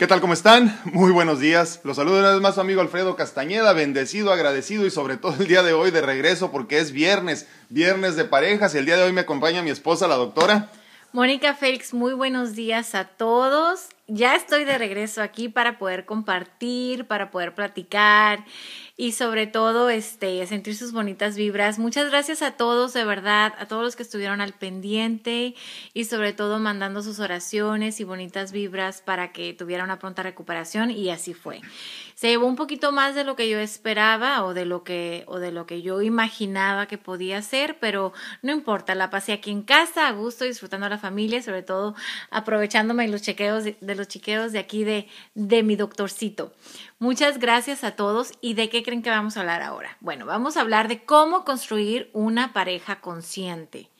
¿Qué tal? ¿Cómo están? Muy buenos días. Los saludo una vez más su amigo Alfredo Castañeda, bendecido, agradecido y sobre todo el día de hoy de regreso porque es viernes, viernes de parejas y el día de hoy me acompaña mi esposa, la doctora. Mónica Félix, muy buenos días a todos. Ya estoy de regreso aquí para poder compartir, para poder platicar y sobre todo este sentir sus bonitas vibras. Muchas gracias a todos, de verdad, a todos los que estuvieron al pendiente y sobre todo mandando sus oraciones y bonitas vibras para que tuviera una pronta recuperación y así fue. Se llevó un poquito más de lo que yo esperaba o de lo que o de lo que yo imaginaba que podía ser, pero no importa, la pasé aquí en casa a gusto disfrutando a la familia, sobre todo aprovechándome los chequeos de, los chequeos de aquí de de mi doctorcito. Muchas gracias a todos. ¿Y de qué creen que vamos a hablar ahora? Bueno, vamos a hablar de cómo construir una pareja consciente.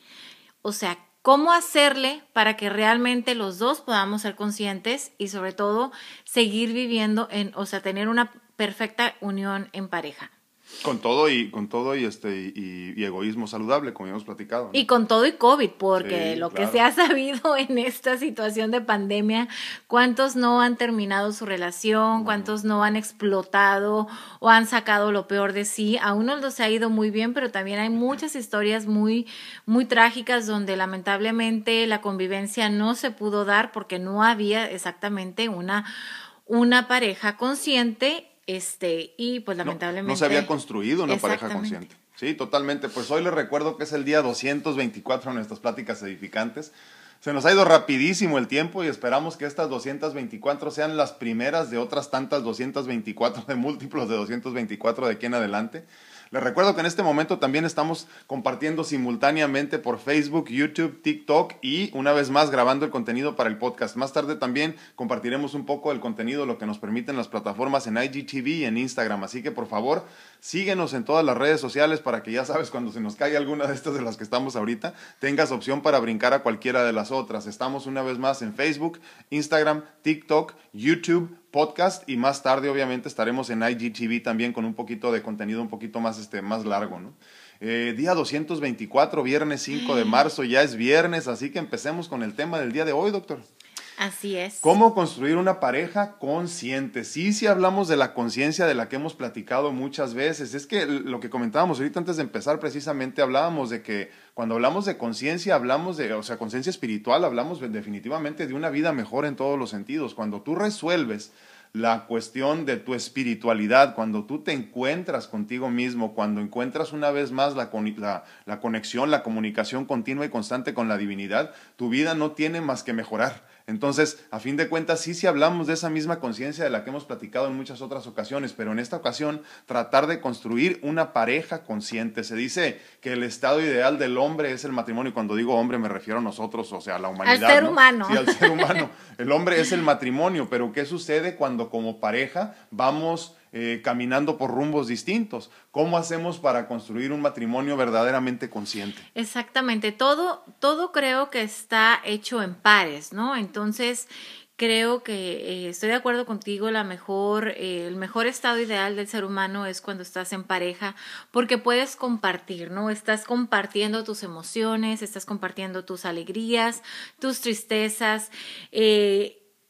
O sea, cómo hacerle para que realmente los dos podamos ser conscientes y sobre todo seguir viviendo en, o sea, tener una perfecta unión en pareja. Con todo y con todo y este y, egoísmo saludable, como hemos platicado. Y con todo y COVID, porque lo que se ha sabido en esta situación de pandemia, cuántos no han terminado su relación, cuántos no han explotado o han sacado lo peor de sí. A uno los ha ido muy bien, pero también hay muchas historias muy muy trágicas donde lamentablemente la convivencia no se pudo dar porque no había exactamente una una pareja consciente este, y pues lamentablemente. No, se había construido una pareja consciente. Sí, totalmente. Pues hoy les recuerdo que es el día 224 en nuestras pláticas edificantes. Se nos ha ido rapidísimo el tiempo y esperamos que estas 224 sean las primeras de otras tantas 224, de múltiplos de 224 de aquí en adelante. Les recuerdo que en este momento también estamos compartiendo simultáneamente por Facebook, YouTube, TikTok y una vez más grabando el contenido para el podcast. Más tarde también compartiremos un poco el contenido, lo que nos permiten las plataformas en IGTV y en Instagram. Así que por favor, síguenos en todas las redes sociales para que ya sabes cuando se nos caiga alguna de estas de las que estamos ahorita, tengas opción para brincar a cualquiera de las otras. Estamos una vez más en Facebook, Instagram, TikTok, YouTube podcast y más tarde obviamente estaremos en IGTV también con un poquito de contenido un poquito más, este, más largo, ¿no? Eh, día 224, viernes 5 de marzo, ya es viernes, así que empecemos con el tema del día de hoy, doctor. Así es. ¿Cómo construir una pareja consciente? Sí, sí hablamos de la conciencia de la que hemos platicado muchas veces. Es que lo que comentábamos ahorita antes de empezar, precisamente hablábamos de que cuando hablamos de conciencia, hablamos de, o sea, conciencia espiritual, hablamos definitivamente de una vida mejor en todos los sentidos. Cuando tú resuelves la cuestión de tu espiritualidad, cuando tú te encuentras contigo mismo, cuando encuentras una vez más la, la, la, conexión, la comunicación continua y constante con la divinidad, tu vida no tiene más que mejorar. Entonces, a fin de cuentas, sí, sí hablamos de esa misma conciencia de la que hemos platicado en muchas otras ocasiones, pero en esta ocasión tratar de construir una pareja consciente. Se dice que el estado ideal del hombre es el matrimonio, y cuando digo hombre me refiero a nosotros, o sea, a la humanidad. Al ser humano. Sí, al ser humano. El hombre es el matrimonio, pero ¿qué sucede cuando como pareja vamos eh, caminando por rumbos distintos. ¿Cómo hacemos para construir un matrimonio verdaderamente consciente? Exactamente, todo, todo creo que está hecho en pares, ¿no? Entonces, creo que eh, estoy de acuerdo contigo, la mejor, eh, el mejor estado ideal del ser humano es cuando estás en pareja, porque puedes compartir, ¿no? Estás compartiendo tus emociones, estás compartiendo tus alegrías, tus tristezas.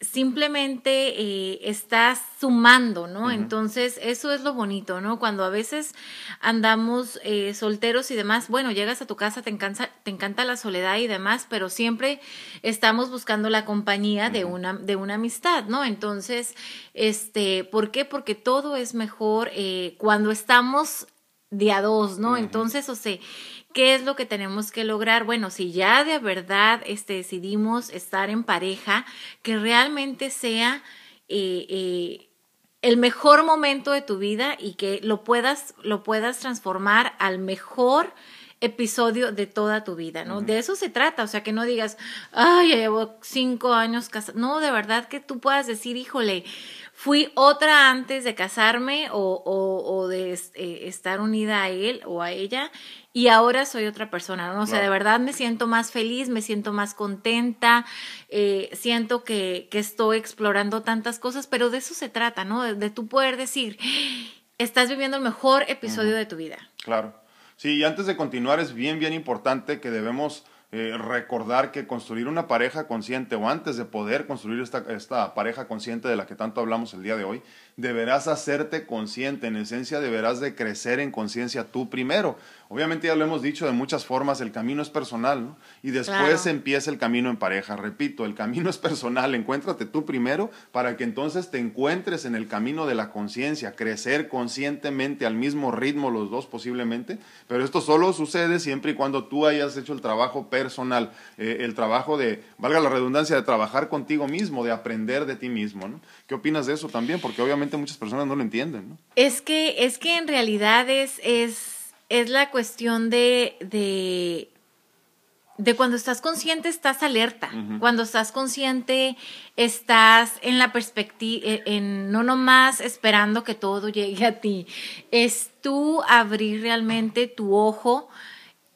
Simplemente eh, estás sumando, ¿no? Entonces, eso es lo bonito, ¿no? Cuando a veces andamos eh, solteros y demás, bueno, llegas a tu casa, te encanta, te encanta la soledad y demás, pero siempre estamos buscando la compañía de una, de una amistad, ¿no? Entonces, este, ¿por qué? Porque todo es mejor eh, cuando estamos de a dos, ¿no? Entonces, o sea, ¿Qué es lo que tenemos que lograr? Bueno, si ya de verdad este, decidimos estar en pareja, que realmente sea eh, eh, el mejor momento de tu vida y que lo puedas, lo puedas transformar al mejor episodio de toda tu vida, ¿no? De eso se trata, o sea, que no digas, ay, ya llevo cinco años casada, no, de verdad que tú puedas decir, híjole, fui otra antes de casarme o, o, de eh, estar unida a él o a ella y ahora soy otra persona, ¿no? O sea, de verdad me siento más feliz, me siento más contenta, eh, siento que, que, estoy explorando tantas cosas, pero de eso se trata, ¿no? De, de tú poder decir, estás viviendo el mejor episodio de tu vida. Claro. Sí, y antes de continuar es bien, bien importante que debemos eh, recordar que construir una pareja consciente o antes de poder construir esta, esta pareja consciente de la que tanto hablamos el día de hoy, deberás hacerte consciente, en esencia deberás de crecer en conciencia tú primero. Obviamente ya lo hemos dicho de muchas formas, el camino es personal, ¿no? Y después empieza el camino en pareja. Repito, el camino es personal, encuéntrate tú primero para que entonces te encuentres en el camino de la conciencia, crecer conscientemente al mismo ritmo los dos posiblemente, pero esto solo sucede siempre y cuando tú hayas hecho el trabajo personal, eh, el trabajo de, valga la redundancia, de trabajar contigo mismo, de aprender de ti mismo, ¿no? ¿Qué opinas de eso también? Porque obviamente muchas personas no lo entienden, ¿no? Es que, es que en realidad es, es, es la cuestión de, de, de cuando estás consciente, estás alerta. Cuando estás consciente, estás en la perspectiva, e, en, no nomás esperando que todo llegue a ti. Es tú abrir realmente tu ojo,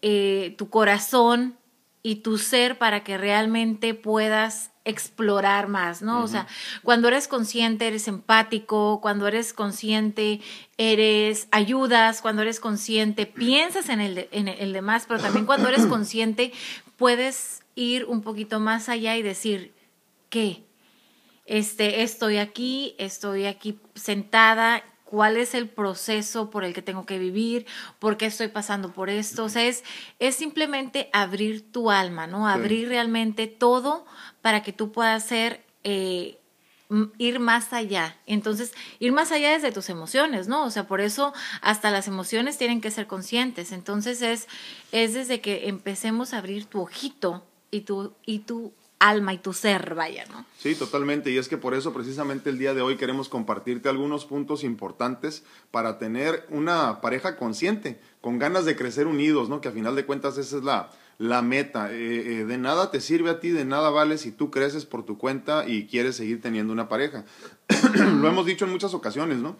eh, tu corazón y tu ser para que realmente puedas explorar más, ¿no? O sea, cuando eres consciente, eres empático, cuando eres consciente, eres ayudas, cuando eres consciente, piensas en el, en el demás, pero también cuando eres consciente, puedes ir un poquito más allá y decir, ¿qué? Este, estoy aquí, estoy aquí sentada, cuál es el proceso por el que tengo que vivir, por qué estoy pasando por esto. O sea, es, es simplemente abrir tu alma, ¿no? Abrir realmente todo para que tú puedas ser, eh, ir más allá. Entonces, ir más allá desde tus emociones, ¿no? O sea, por eso hasta las emociones tienen que ser conscientes. Entonces, es, es desde que empecemos a abrir tu ojito y tu, y tu alma y tu ser, vaya, ¿no? Sí, totalmente. Y es que por eso precisamente el día de hoy queremos compartirte algunos puntos importantes para tener una pareja consciente, con ganas de crecer unidos, ¿no? Que a final de cuentas esa es la, la meta. Eh, eh, de nada te sirve a ti, de nada vale si tú creces por tu cuenta y quieres seguir teniendo una pareja. Lo hemos dicho en muchas ocasiones, ¿no?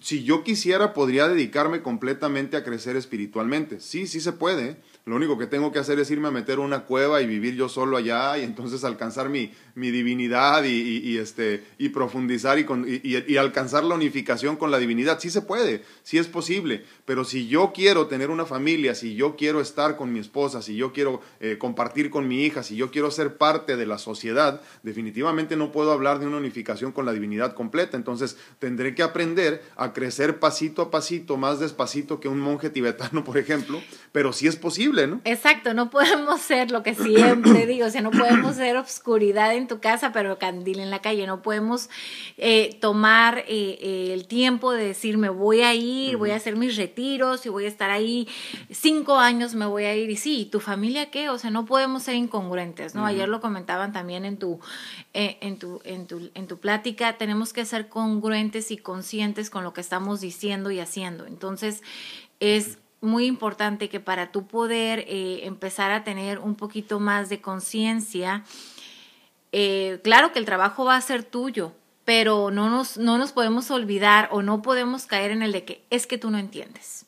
Si yo quisiera, podría dedicarme completamente a crecer espiritualmente. Sí, sí se puede. Lo único que tengo que hacer es irme a meter una cueva y vivir yo solo allá y entonces alcanzar mi, mi divinidad y, este, y profundizar y, y, alcanzar la unificación con la divinidad. Sí se puede, sí es posible, pero si yo quiero tener una familia, si yo quiero estar con mi esposa, si yo quiero eh, compartir con mi hija, si yo quiero ser parte de la sociedad, definitivamente no puedo hablar de una unificación con la divinidad completa. Entonces tendré que aprender a crecer pasito a pasito, más despacito que un monje tibetano, por ejemplo, pero sí es posible, ¿no? Exacto, no podemos ser lo que siempre digo, o sea, no podemos ser obscuridad en tu casa, pero candil en la calle. No podemos eh, tomar eh, el tiempo de decir, me voy a ir, voy a hacer mis retiros y voy a estar ahí cinco años, me voy a ir. Y sí, ¿tu familia qué? O sea, no podemos ser incongruentes, ¿no? Ayer lo comentaban también en tu, en, tu, en, tu, en tu plática. Tenemos que ser congruentes y conscientes con lo que estamos diciendo y haciendo. Entonces, es muy importante que para tú poder empezar a tener un poquito más de conciencia, eh, claro que el trabajo va a ser tuyo, pero no nos, no nos podemos olvidar o no podemos caer en el de que es que tú no entiendes.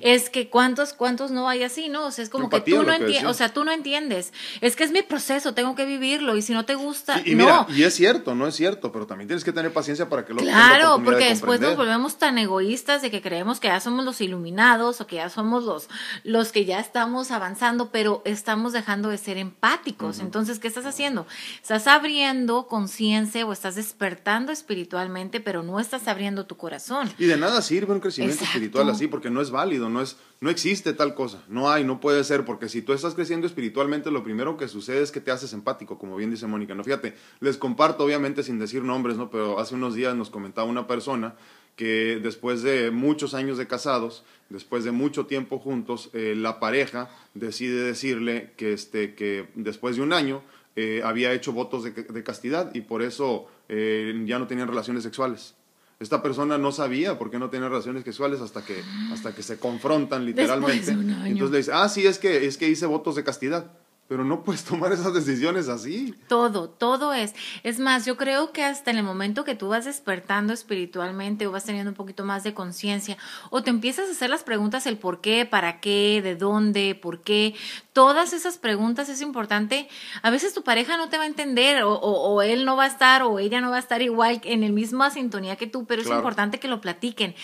Es que cuántos, cuántos no hay así, ¿no? O sea, es como que tú no entiendes, o sea, tú no entiendes. Es que es mi proceso, tengo que vivirlo y si no te gusta, y, no. y es cierto, no es cierto, pero también tienes que tener paciencia para que lo Claro, porque después nos volvemos tan egoístas de que creemos que ya somos los iluminados o que ya somos los, los que ya estamos avanzando, pero estamos dejando de ser empáticos. Entonces, ¿qué estás haciendo? Estás abriendo conciencia o estás despertando espiritualmente, pero no estás abriendo tu corazón. Y de nada sirve un crecimiento espiritual así, porque no es válido, no, es, no existe tal cosa, no hay, no puede ser, porque si tú estás creciendo espiritualmente, lo primero que sucede es que te haces empático, como bien dice Mónica. No, fíjate, les comparto, obviamente sin decir nombres, ¿no? pero hace unos días nos comentaba una persona que después de muchos años de casados, después de mucho tiempo juntos, eh, la pareja decide decirle que, este, que después de un año eh, había hecho votos de, de, castidad y por eso eh, ya no tenían relaciones sexuales. Esta persona no sabía por qué no tenía relaciones sexuales hasta que, hasta que se confrontan literalmente. Entonces le dice, ah, sí, es que, es que hice votos de castidad pero no puedes tomar esas decisiones así. Todo, todo es. Es más, yo creo que hasta en el momento que tú vas despertando espiritualmente o vas teniendo un poquito más de conciencia o te empiezas a hacer las preguntas el por qué, para qué, de dónde, por qué, todas esas preguntas es importante. A veces tu pareja no te va a entender o, o, él no va a estar o ella no va a estar igual en el misma sintonía que tú, pero es importante que lo platiquen.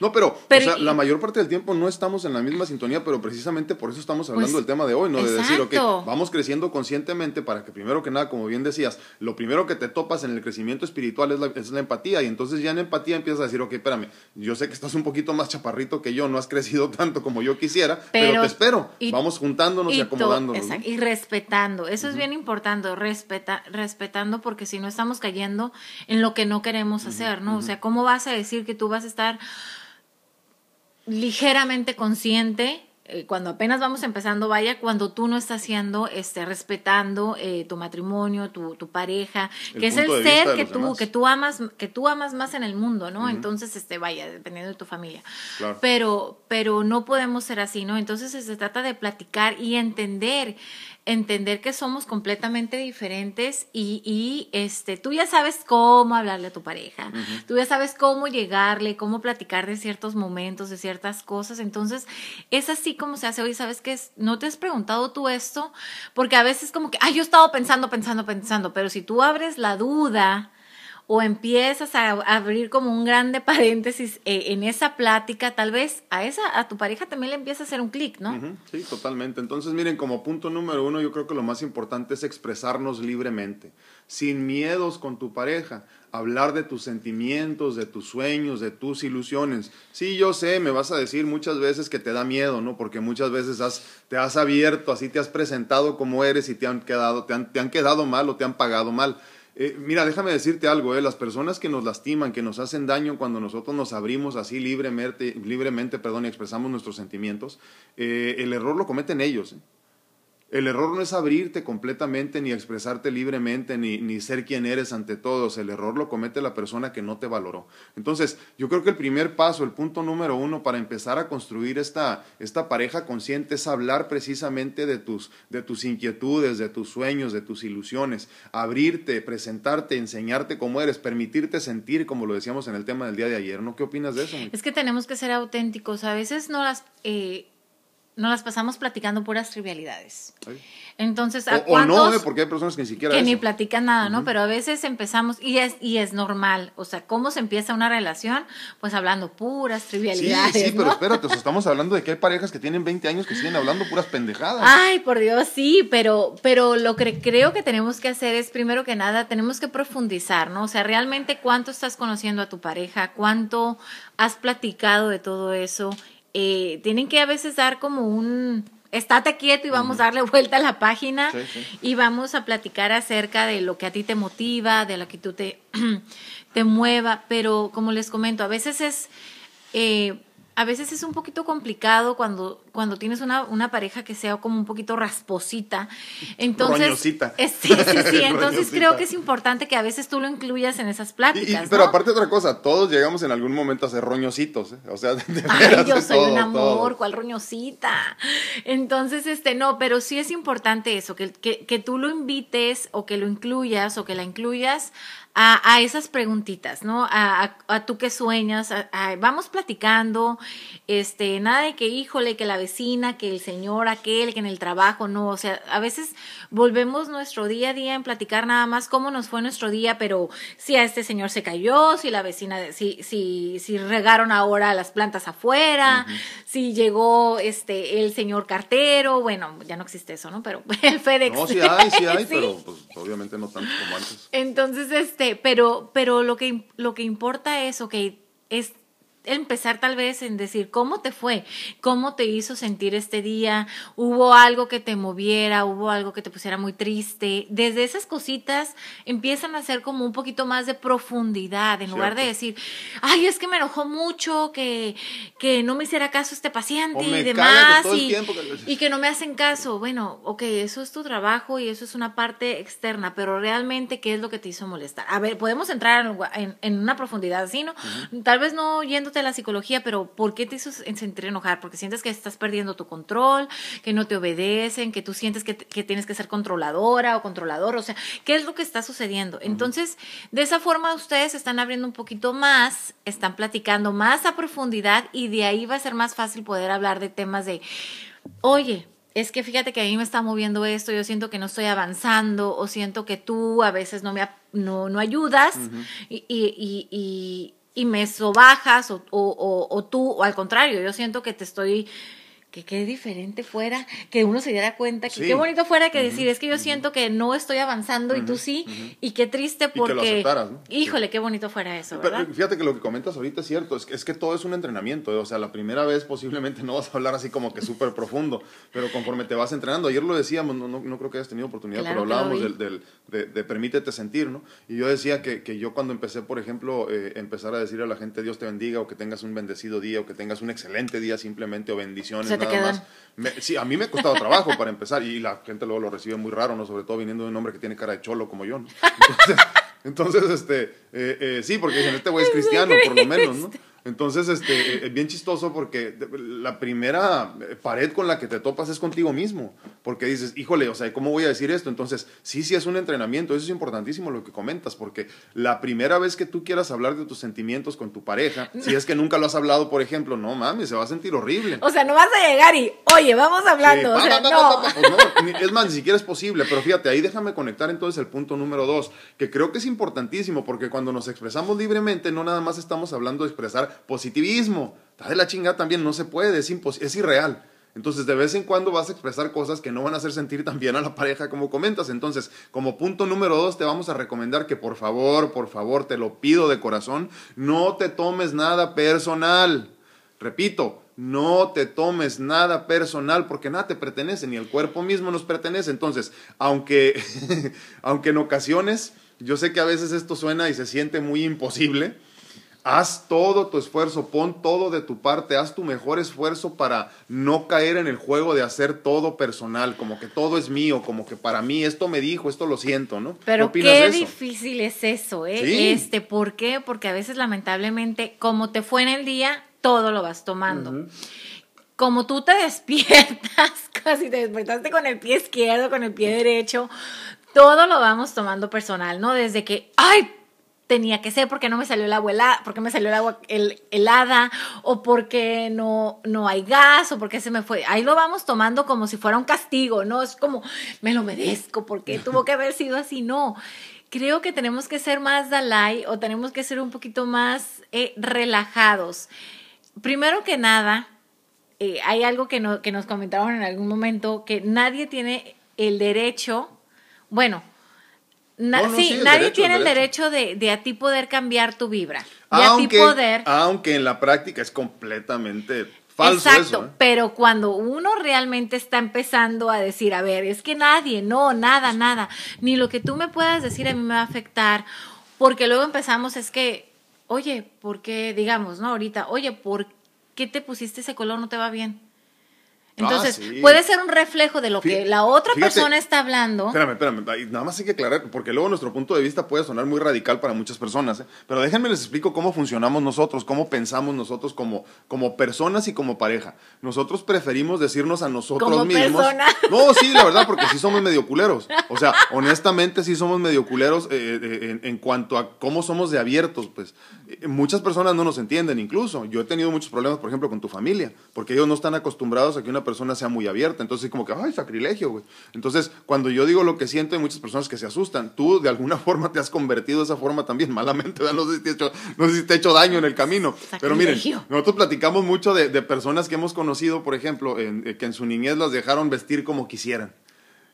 No, pero, o sea, la mayor parte del tiempo no estamos en la misma sintonía, pero precisamente por eso estamos hablando pues, del tema de hoy, ¿no? De decir, ok, vamos creciendo conscientemente para que primero que nada, como bien decías, lo primero que te topas en el crecimiento espiritual es la, es la empatía. Y entonces ya en empatía empiezas a decir, ok, espérame, yo sé que estás un poquito más chaparrito que yo, no has crecido tanto como yo quisiera, pero, te espero. vamos juntándonos y, acomodándonos. Y respetando. Eso es bien importante, respeta, respetando, porque si no estamos cayendo en lo que no queremos hacer, ¿no? O sea, ¿cómo vas a decir que tú vas a estar ligeramente consciente eh, cuando apenas vamos empezando, vaya, cuando tú no estás haciendo, este, respetando eh, tu matrimonio, tu, tu pareja, que es el ser que tú, que tú amas, que tú amas más en el mundo, ¿no? Entonces, este, vaya, dependiendo de tu familia. Pero, pero no podemos ser así, ¿no? Entonces se trata de platicar y entender entender que somos completamente diferentes y, y, este, tú ya sabes cómo hablarle a tu pareja, tú ya sabes cómo llegarle, cómo platicar de ciertos momentos, de ciertas cosas. Entonces, es así como se hace hoy. ¿Sabes qué? ¿No te has preguntado tú esto? Porque a veces como que, ay, yo he estado pensando, pensando, pensando, pero si tú abres la duda, o empiezas a abrir como un grande paréntesis eh, en esa plática, tal vez a esa a tu pareja también le empieza a hacer un clic, ¿no? Sí, totalmente. Entonces, miren, como punto número uno, yo creo que lo más importante es expresarnos libremente, sin miedos con tu pareja, hablar de tus sentimientos, de tus sueños, de tus ilusiones. Sí, yo sé, me vas a decir muchas veces que te da miedo, ¿no? Porque muchas veces has, te has abierto, así te has presentado como eres y te han quedado, te han, te han quedado mal o te han pagado mal. Eh, mira, déjame decirte algo, eh, las personas que nos lastiman, que nos hacen daño cuando nosotros nos abrimos así libremente, libremente perdón, y expresamos nuestros sentimientos, eh, el error lo cometen ellos. El error no es abrirte completamente, ni expresarte libremente, ni, ni, ser quien eres ante todos. El error lo comete la persona que no te valoró. Entonces, yo creo que el primer paso, el punto número uno para empezar a construir esta, esta pareja consciente es hablar precisamente de tus, de tus inquietudes, de tus sueños, de tus ilusiones. Abrirte, presentarte, enseñarte cómo eres, permitirte sentir, como lo decíamos en el tema del día de ayer. ¿No? ¿Qué opinas de eso? Es que tenemos que ser auténticos. A veces no las... Eh nos las pasamos platicando puras trivialidades. Entonces, ¿a o, no, ¿eh? porque hay personas que ni siquiera que ni platican nada, ¿no? Pero a veces empezamos y es y es normal, o sea, cómo se empieza una relación, pues hablando puras trivialidades. Sí, sí, pero espérate, estamos hablando de que hay parejas que tienen 20 años que siguen hablando puras pendejadas. Ay, por Dios, sí, pero pero lo que creo que tenemos que hacer es primero que nada tenemos que profundizar, ¿no? O sea, realmente cuánto estás conociendo a tu pareja, cuánto has platicado de todo eso eh, tienen que a veces dar como un estate quieto y vamos a darle vuelta a la página y vamos a platicar acerca de lo que a ti te motiva, de lo que tú te, te mueva, pero como les comento, a veces es eh, a veces es un poquito complicado cuando, cuando tienes una, una pareja que sea como un poquito rasposita. Entonces, sí, sí, sí. Entonces creo que es importante que a veces tú lo incluyas en esas pláticas. Pero aparte otra cosa, todos llegamos en algún momento a ser roñositos, ¿eh? O sea, de, Ay, yo soy un amor, ¿cuál roñosita? Entonces, este, no, pero sí es importante eso, que, que, que tú lo invites o que lo incluyas o que la incluyas a, a esas preguntitas, ¿no? A, a, tú que sueñas, vamos platicando, este, nada de que, híjole, que la vecina, que el señor aquel, que en el trabajo, no, o sea, a veces volvemos nuestro día a día en platicar nada más cómo nos fue nuestro día, pero si a este señor se cayó, si la vecina, si, si, si regaron ahora las plantas afuera, si llegó este, el señor cartero, bueno, ya no existe eso, ¿no? Pero el FedEx. No, sí hay, sí hay, pero pues, obviamente no tanto como antes. Entonces, este, pero, pero lo que, lo que importa es, ok, es empezar tal vez en decir cómo te fue, cómo te hizo sentir este día, hubo algo que te moviera, hubo algo que te pusiera muy triste. Desde esas cositas empiezan a ser como un poquito más de profundidad, en lugar de decir, ay, es que me enojó mucho, que, que no me hiciera caso este paciente y demás, y, y que no me hacen caso. Bueno, ok, eso es tu trabajo y eso es una parte externa, pero realmente, ¿qué es lo que te hizo molestar? A ver, podemos entrar en, en, una profundidad así, ¿no? Tal vez no yéndote la psicología, pero ¿por qué te hizo sentir enojar? Porque sientes que estás perdiendo tu control, que no te obedecen, que tú sientes que, tienes que ser controladora o controlador, o sea, ¿qué es lo que está sucediendo? Entonces, de esa forma ustedes están abriendo un poquito más, están platicando más a profundidad y de ahí va a ser más fácil poder hablar de temas de, oye, es que fíjate que a mí me está moviendo esto, yo siento que no estoy avanzando o siento que tú a veces no me no, no ayudas y, y, y me sobajas o, o, o tú, o al contrario, yo siento que te estoy que qué diferente fuera, que uno se diera cuenta, que qué bonito fuera que decir, es que yo siento que no estoy avanzando y tú sí, y qué triste porque, híjole, qué bonito fuera eso, ¿verdad? fíjate que lo que comentas ahorita es cierto, es que, es que todo es un entrenamiento, ¿eh? o sea, la primera vez posiblemente no vas a hablar así como que súper profundo, pero conforme te vas entrenando, ayer lo decíamos, no, no, creo que hayas tenido oportunidad, pero hablábamos del, del de, permítete sentir, ¿no? Y yo decía que, que yo cuando empecé, por ejemplo, eh, empezar a decir a la gente Dios te bendiga o que tengas un bendecido día o que tengas un excelente día simplemente o bendiciones nada más. sí, a mí me ha costado trabajo para empezar y la gente luego lo recibe muy raro, ¿no? Sobre todo viniendo de un hombre que tiene cara de cholo como yo, ¿no? Entonces, entonces este, eh, eh, sí, porque dicen, este güey es cristiano, por lo menos, ¿no? Entonces, este, es bien chistoso porque la primera pared con la que te topas es contigo mismo, porque dices, híjole, o sea, ¿cómo voy a decir esto? Entonces, sí, sí es un entrenamiento, eso es importantísimo lo que comentas, porque la primera vez que tú quieras hablar de tus sentimientos con tu pareja, si es que nunca lo has hablado, por ejemplo, no mames, se va a sentir horrible. O sea, no vas a llegar y, oye, vamos hablando. o sea, no. es más, ni siquiera es posible, pero fíjate, ahí déjame conectar entonces el punto número dos, que creo que es importantísimo, porque cuando nos expresamos libremente, no nada más estamos hablando de expresar positivismo. Está de la chingada también, no se puede, es, es irreal. Entonces, de vez en cuando vas a expresar cosas que no van a hacer sentir tan bien a la pareja como comentas. Entonces, como punto número dos, te vamos a recomendar que por favor, por favor, te lo pido de corazón, no te tomes nada personal. Repito, no te tomes nada personal porque nada te pertenece, ni el cuerpo mismo nos pertenece. Entonces, aunque, aunque en ocasiones, yo sé que a veces esto suena y se siente muy imposible, Haz todo tu esfuerzo, pon todo de tu parte, haz tu mejor esfuerzo para no caer en el juego de hacer todo personal, como que todo es mío, como que para mí esto me dijo, esto lo siento, ¿no? Pero qué, difícil es eso, ¿eh? Este, ¿por qué? Porque a veces lamentablemente, como te fue en el día, todo lo vas tomando. Como tú te despiertas, casi te despertaste con el pie izquierdo, con el pie derecho, todo lo vamos tomando personal, ¿no? Desde que, ay, tenía que ser porque no me salió el agua helada, porque me salió el agua helada o porque no, no hay gas o porque se me fue. Ahí lo vamos tomando como si fuera un castigo, ¿no? Es como, me lo merezco porque tuvo que haber sido así. No, creo que tenemos que ser más Dalai o tenemos que ser un poquito más eh, relajados. Primero que nada, eh, hay algo que, no, que nos comentaron en algún momento, que nadie tiene el derecho, bueno, sí, nadie tiene el derecho, de, a ti poder cambiar tu vibra. aunque, poder. Aunque en la práctica es completamente falso. Exacto, ¿eh? pero cuando uno realmente está empezando a decir, a ver, es que nadie, no, nada, nada, ni lo que tú me puedas decir a mí me va a afectar, porque luego empezamos, es que, oye, ¿por qué, digamos, no, ahorita, oye, ¿por qué te pusiste ese color? No te va bien. Entonces, ah, puede ser un reflejo de lo que la otra persona está hablando. Espérame, espérame, nada más hay que aclarar, porque luego nuestro punto de vista puede sonar muy radical para muchas personas, ¿eh? pero déjenme les explico cómo funcionamos nosotros, cómo pensamos nosotros como, como personas y como pareja. Nosotros preferimos decirnos a nosotros como mismos. Persona. No, sí, la verdad, porque sí somos medio culeros. O sea, honestamente sí somos medio culeros eh, eh, en, en, cuanto a cómo somos de abiertos, pues. Muchas personas no nos entienden, incluso. Yo he tenido muchos problemas, por ejemplo, con tu familia, porque ellos no están acostumbrados a que una persona sea muy abierta. Entonces, como que, ay, sacrilegio, güey. Entonces, cuando yo digo lo que siento, hay muchas personas que se asustan. Tú, de alguna forma, te has convertido de esa forma también, malamente, No sé si te he hecho, no sé si te he hecho daño en el camino. Pero miren, nosotros platicamos mucho de, personas que hemos conocido, por ejemplo, en, eh, que en su niñez las dejaron vestir como quisieran.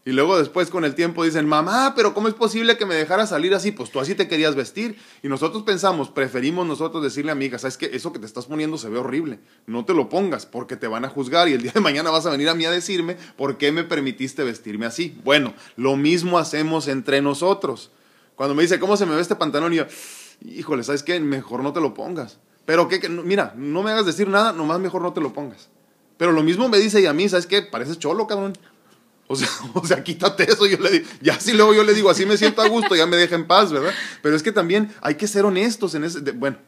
Y luego después con el tiempo dicen, mamá, pero ¿cómo es posible que me dejara salir así? Pues tú así te querías vestir. Y nosotros pensamos, preferimos nosotros decirle amiga, sabes que eso que te estás poniendo se ve horrible. No te lo pongas porque te van a juzgar y el día de mañana vas a venir a mí a decirme por qué me permitiste vestirme así. Bueno, lo mismo hacemos entre nosotros. Cuando me dice, ¿cómo se me ve este pantalón? Y yo, híjole, ¿sabes qué? Mejor no te lo pongas. Pero que, mira, no me hagas decir nada, nomás mejor no te lo pongas. Pero lo mismo me dice y a mí, ¿sabes qué? Pareces cholo, cabrón. O sea, o sea, quítate eso, yo le digo, ya si luego yo le digo, así me siento a gusto, ya me deja en paz, ¿verdad? Pero es que también hay que ser honestos en ese, bueno,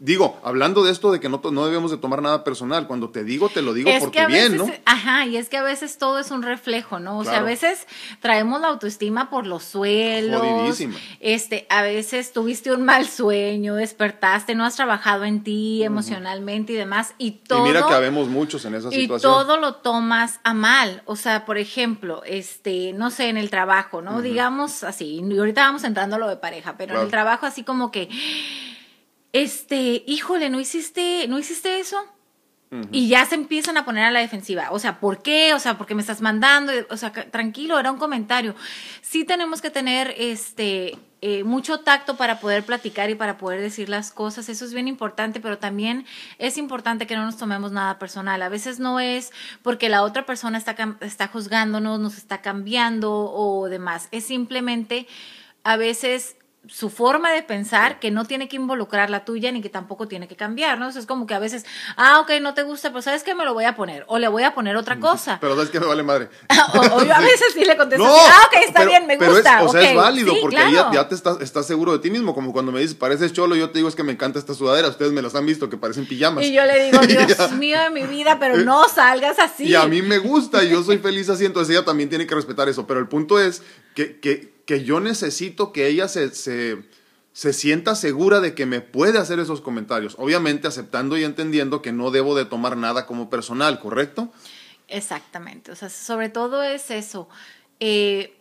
digo, hablando de esto de que no, no debemos de tomar nada personal, cuando te digo, te lo digo por tu bien, ¿no? Ajá, y es que a veces todo es un reflejo, ¿no? O sea, a veces traemos la autoestima por los suelos. Jodidísima. Este, a veces tuviste un mal sueño, despertaste, no has trabajado en ti emocionalmente y demás, y todo. Y mira que habemos muchos en esa situación. Y todo lo tomas a mal. O sea, por ejemplo, este, no sé, en el trabajo, ¿no? Digamos así, y ahorita vamos entrando a lo de pareja, pero en el trabajo así como que este, híjole, no hiciste, no hiciste eso. Y ya se empiezan a poner a la defensiva. O sea, ¿por qué? O sea, ¿por qué me estás mandando? O sea, tranquilo, era un comentario. Sí tenemos que tener este eh, mucho tacto para poder platicar y para poder decir las cosas. Eso es bien importante, pero también es importante que no nos tomemos nada personal. A veces no es porque la otra persona está, está juzgándonos, nos está cambiando o demás. Es simplemente a veces su forma de pensar que no tiene que involucrar la tuya ni que tampoco tiene que cambiar, ¿no? es como que a veces, ah, ok, no te gusta, pero ¿sabes qué? Me lo voy a poner. O le voy a poner otra cosa. Pero ¿sabes qué me vale madre? o, yo a veces sí le contesto, ah, ok, está bien, me gusta. o sea, es válido porque ya, ya, te estás, estás, seguro de ti mismo. Como cuando me dices, pareces cholo, yo te digo, es que me encanta esta sudadera. Ustedes me las han visto que parecen pijamas. Y yo le digo, Dios mío de mi vida, pero no salgas así. Y a mí me gusta y yo soy feliz así, entonces ella también tiene que respetar eso. Pero el punto es que, que, que yo necesito que ella se, se se sienta segura de que me puede hacer esos comentarios, obviamente aceptando y entendiendo que no debo de tomar nada como personal, ¿correcto? Exactamente, o sea, sobre todo es eso. Eh,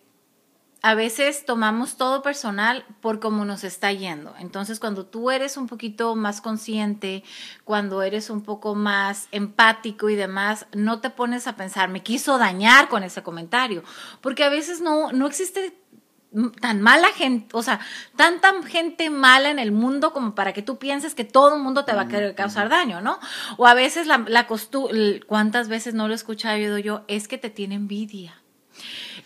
a veces tomamos todo personal por cómo nos está yendo. Entonces, cuando tú eres un poquito más consciente, cuando eres un poco más empático y demás, no te pones a pensar, me quiso dañar con ese comentario, porque a veces no, no existe tan mala gente, o sea, tanta gente mala en el mundo como para que tú pienses que todo el mundo te va a querer causar daño, ¿no? O a veces la, la costumbre, ¿cuántas veces no lo he escuchado yo? Es que te tiene envidia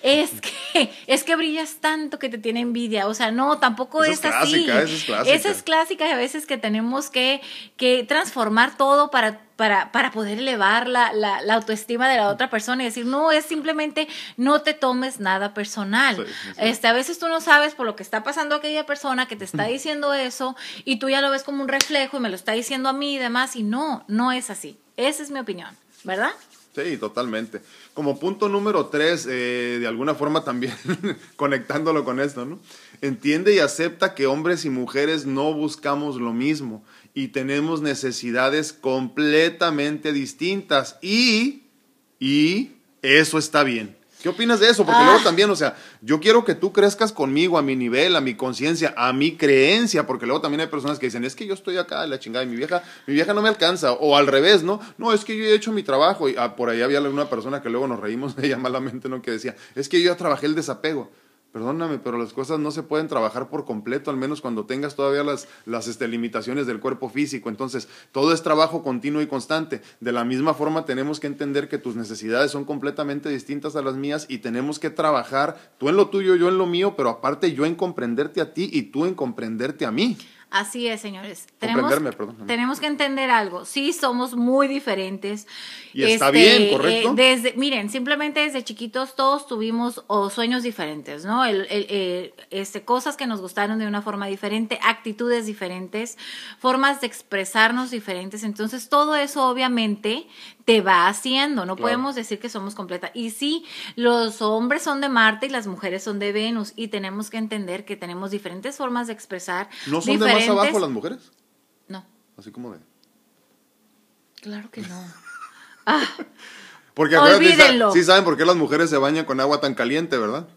es que, es que brillas tanto que te tiene envidia. O sea, no, tampoco es, así. Esa es clásica. Esa es clásica y a veces que tenemos que, que transformar todo para, para, para poder elevar la, la, la, autoestima de la otra persona y decir, no, es simplemente no te tomes nada personal. Este, a veces tú no sabes por lo que está pasando aquella persona que te está diciendo eso y tú ya lo ves como un reflejo y me lo está diciendo a mí y demás y no, no es así. Esa es mi opinión, ¿verdad? Sí, totalmente. Como punto número tres, eh, de alguna forma también conectándolo con esto, ¿no? Entiende y acepta que hombres y mujeres no buscamos lo mismo y tenemos necesidades completamente distintas y, y eso está bien. ¿Qué opinas de eso? Porque luego ah. también, o sea, yo quiero que tú crezcas conmigo a mi nivel, a mi conciencia, a mi creencia, porque luego también hay personas que dicen, es que yo estoy acá, la chingada, y mi vieja, mi vieja no me alcanza, o al revés, ¿no? No, es que yo he hecho mi trabajo, y ah, por ahí había una persona que luego nos reímos de ella malamente, ¿no? Que decía, es que yo ya trabajé el desapego. Perdóname, pero las cosas no se pueden trabajar por completo, al menos cuando tengas todavía las, las este, limitaciones del cuerpo físico. Entonces, todo es trabajo continuo y constante. De la misma forma, tenemos que entender que tus necesidades son completamente distintas a las mías y tenemos que trabajar tú en lo tuyo, yo en lo mío, pero aparte yo en comprenderte a ti y tú en comprenderte a mí. Así es, señores. Tenemos, tenemos que entender algo. Sí, somos muy diferentes. Y está bien, este, correcto. Eh, desde, miren, simplemente desde chiquitos todos tuvimos sueños diferentes, ¿no? El, el, este, cosas que nos gustaron de una forma diferente, actitudes diferentes, formas de expresarnos diferentes. Entonces, todo eso obviamente te va haciendo, no podemos decir que somos completas. Y sí, los hombres son de Marte y las mujeres son de Venus y tenemos que entender que tenemos diferentes formas de expresar. ¿No son de más abajo las mujeres? No. Así como de... Claro que no. Ah, Porque Olvídenlo. sí saben por qué las mujeres se bañan con agua tan caliente, ¿verdad?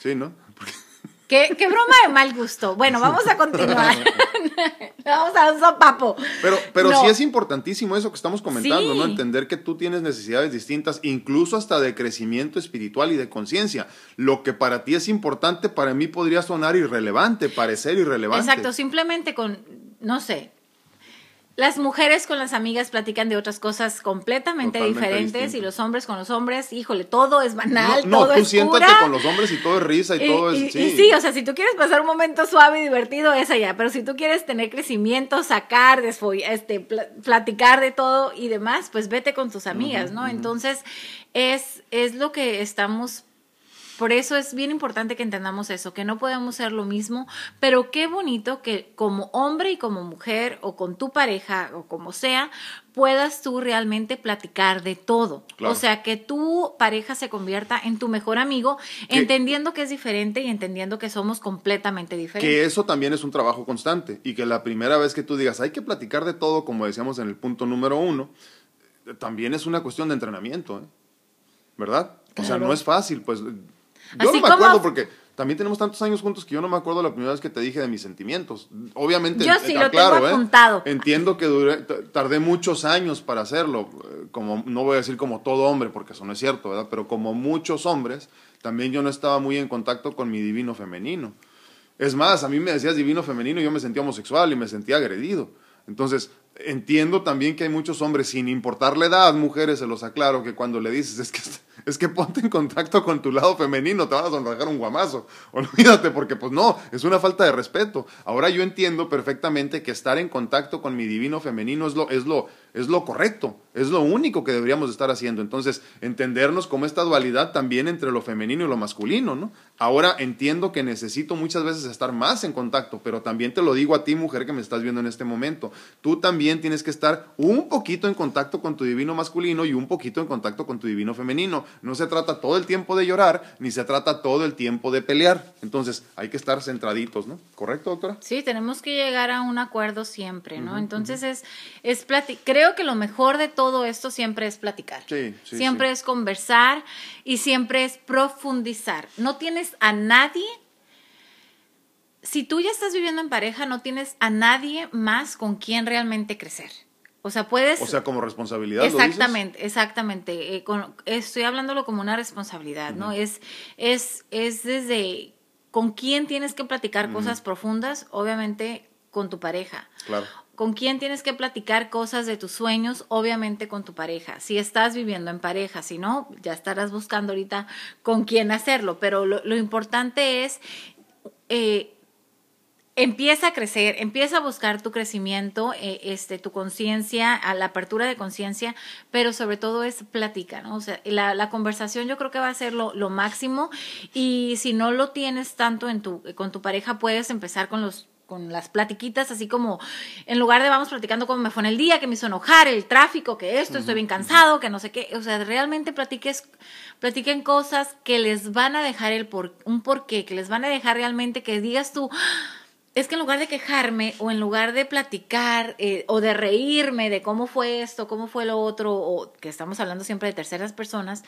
Sí, ¿no? ¿Qué, qué broma de mal gusto. Bueno, vamos a continuar. vamos a un sopapo. Pero, pero sí es importantísimo eso que estamos comentando, ¿no? Entender que tú tienes necesidades distintas, incluso hasta de crecimiento espiritual y de conciencia. Lo que para ti es importante, para mí podría sonar irrelevante, parecer irrelevante. Exacto, simplemente con, no sé, las mujeres con las amigas platican de otras cosas completamente diferentes y los hombres con los hombres, híjole, todo es banal. No, no tú siéntate con los hombres y todo es risa y, todo es. sí. sí, o sea, si tú quieres pasar un momento suave y divertido, es allá. Pero si tú quieres tener crecimiento, sacar, este, platicar de todo y demás, pues vete con tus amigas, ¿no? Entonces, es, es lo que estamos por eso es bien importante que entendamos eso, que no podemos ser lo mismo, pero qué bonito que como hombre y como mujer o con tu pareja o como sea, puedas tú realmente platicar de todo. O sea, que tu pareja se convierta en tu mejor amigo, entendiendo que es diferente y entendiendo que somos completamente diferentes. Que eso también es un trabajo constante y que la primera vez que tú digas, hay que platicar de todo, como decíamos en el punto número uno, también es una cuestión de entrenamiento, ¿eh? ¿verdad? O sea, no es fácil, pues yo no me acuerdo porque también tenemos tantos años juntos que yo no me acuerdo la primera vez que te dije de mis sentimientos. Obviamente, yo sí, lo tengo ¿eh? apuntado. Entiendo que tardé muchos años para hacerlo, eh, como no voy a decir como todo hombre, porque eso no es cierto, ¿verdad? Pero como muchos hombres, también yo no estaba muy en contacto con mi divino femenino. Es más, a mí me decías divino femenino y yo me sentía homosexual y me sentía agredido. Entonces, entiendo también que hay muchos hombres, sin importar la edad, mujeres, se los aclaro, que cuando le dices, es que es que ponte en contacto con tu lado femenino, te van a sonrajar un guamazo. Olvídate, porque pues no, es una falta de respeto. Ahora yo entiendo perfectamente que estar en contacto con mi divino femenino es lo, es lo, es lo correcto, es lo único que deberíamos estar haciendo. Entonces, entendernos como esta dualidad también entre lo femenino y lo masculino, ¿no? Ahora entiendo que necesito muchas veces estar más en contacto, pero también te lo digo a ti, mujer, que me estás viendo en este momento. Tú también tienes que estar un poquito en contacto con tu divino masculino y un poquito en contacto con tu divino femenino. No se trata todo el tiempo de llorar, ni se trata todo el tiempo de pelear. Entonces, hay que estar centraditos, ¿no? ¿Correcto, doctora? Sí, tenemos que llegar a un acuerdo siempre, ¿no? Entonces, es, es creo que lo mejor de todo esto siempre es platicar. Sí, sí, siempre es conversar y siempre es profundizar. No tienes a nadie si tú ya estás viviendo en pareja, no tienes a nadie más con quien realmente crecer. O sea, puedes... O sea, como responsabilidad. Exactamente, exactamente. Eh, estoy hablándolo como una responsabilidad, ¿no? Es, es, es desde con quién tienes que platicar cosas profundas, obviamente con tu pareja. Claro. ¿Con quién tienes que platicar cosas de tus sueños? Obviamente con tu pareja. Si estás viviendo en pareja, si no, ya estarás buscando ahorita con quién hacerlo. Pero lo, importante es eh, empieza a crecer, empieza a buscar tu crecimiento, eh, este, tu conciencia, la apertura de conciencia, pero sobre todo es plática, ¿no? O sea, la, la conversación yo creo que va a ser lo, lo, máximo y si no lo tienes tanto en tu, con tu pareja, puedes empezar con los con las platiquitas, así como en lugar de vamos platicando cómo me fue en el día, que me hizo enojar, el tráfico, que esto, estoy bien cansado, que no sé qué, o sea, realmente platiques, platiquen cosas que les van a dejar el por, un porqué, que les van a dejar realmente que digas tú, es que en lugar de quejarme o en lugar de platicar eh, o de reírme de cómo fue esto, cómo fue lo otro, o que estamos hablando siempre de terceras personas,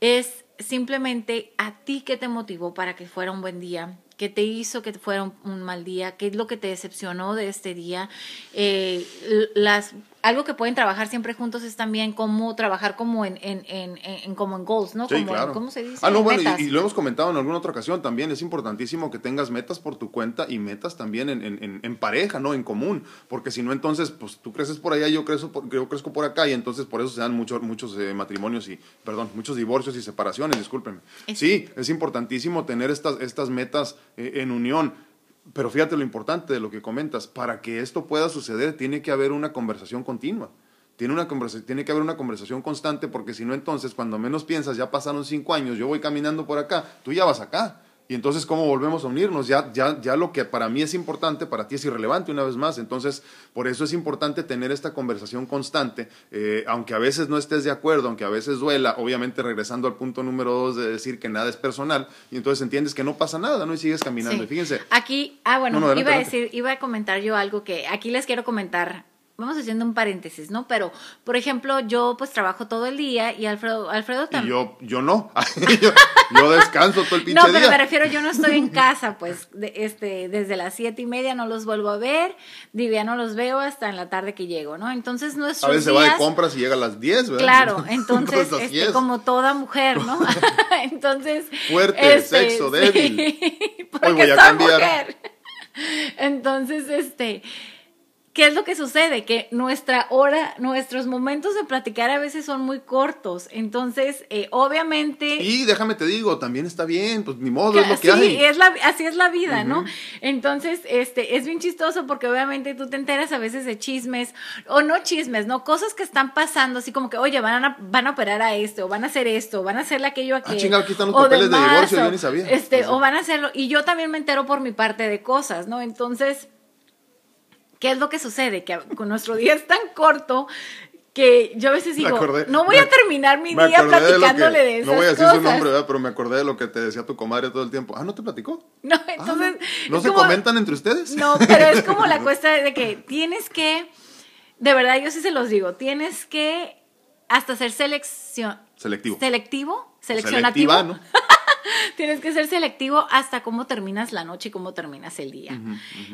es simplemente a ti que te motivó para que fuera un buen día, qué te hizo que fuera un, mal día, qué es lo que te decepcionó de este día, eh, las algo que pueden trabajar siempre juntos es también cómo trabajar como en, en, en, en como en goals, ¿no? Sí, como, claro. ¿Cómo se dice? Ah, no, bueno, y, lo hemos comentado en alguna otra ocasión también. Es importantísimo que tengas metas por tu cuenta y metas también en, en pareja, ¿no? En común. Porque si no, entonces, pues tú creces por allá, yo crezco por, yo crezco por acá y entonces por eso se dan muchos, muchos eh, matrimonios y, perdón, muchos divorcios y separaciones, discúlpenme. Sí, es importantísimo tener estas, estas metas eh, en unión pero fíjate lo importante de lo que comentas, para que esto pueda suceder tiene que haber una conversación continua. Tiene, una tiene que haber una conversación constante porque si no entonces cuando menos piensas ya pasaron cinco años, yo voy caminando por acá, tú ya vas acá y entonces, ¿cómo volvemos a unirnos? Ya, ya, ya lo que para mí es importante, para ti es irrelevante una vez más. Entonces, por eso es importante tener esta conversación constante, eh, aunque a veces no estés de acuerdo, aunque a veces duela, obviamente regresando al punto número dos de decir que nada es personal, y entonces entiendes que no pasa nada, ¿no? Y sigues caminando. Y fíjense. Aquí, ah, bueno, iba a decir, iba a comentar yo algo que aquí les quiero comentar vamos haciendo un paréntesis, ¿no? Pero, por ejemplo, yo pues trabajo todo el día y Alfredo, Alfredo también. yo, yo no. yo, descanso todo el pinche No, pero me refiero, yo no estoy en casa, pues, de, este, desde las siete y media no los vuelvo a ver, Divia no los veo hasta en la tarde que llego, ¿no? Entonces nuestros A veces se va de compras y llega a las diez, ¿verdad? Claro, entonces, este, como toda mujer, ¿no? entonces. Fuerte, este, sexo, débil. Hoy voy a cambiar. Mujer. Entonces, este ¿Qué es lo que sucede? Que nuestra hora, nuestros momentos de platicar a veces son muy cortos. Entonces, eh, obviamente. Y déjame te digo, también está bien, pues ni modo, es lo que hay. Es así es la vida, ¿no? Entonces, este, es bien chistoso porque obviamente tú te enteras a veces de chismes, o no chismes, ¿no? Cosas que están pasando, así como que, oye, van a, van a operar a esto, o van a hacer esto, o van a hacer aquello, aquello. Ah, chingado, aquí están los papeles de, divorcio, yo ni sabía. Este, o van a hacerlo. Y yo también me entero por mi parte de cosas, ¿no? Entonces ¿Qué es lo que sucede? Que con nuestro día es tan corto que yo a veces digo, no voy a terminar mi día platicándole de, esas No voy a decir su nombre, ¿verdad? pero me acordé de lo que te decía tu comadre todo el tiempo. Ah, ¿no te platicó? No, ah, entonces... ¿No, se comentan entre ustedes? No, pero es como la cuestión de que tienes que, de verdad, yo sí se los digo, tienes que hasta ser selección... Selectivo. Selectivo, seleccionativo. ¿no? tienes que ser selectivo hasta cómo terminas la noche y cómo terminas el día.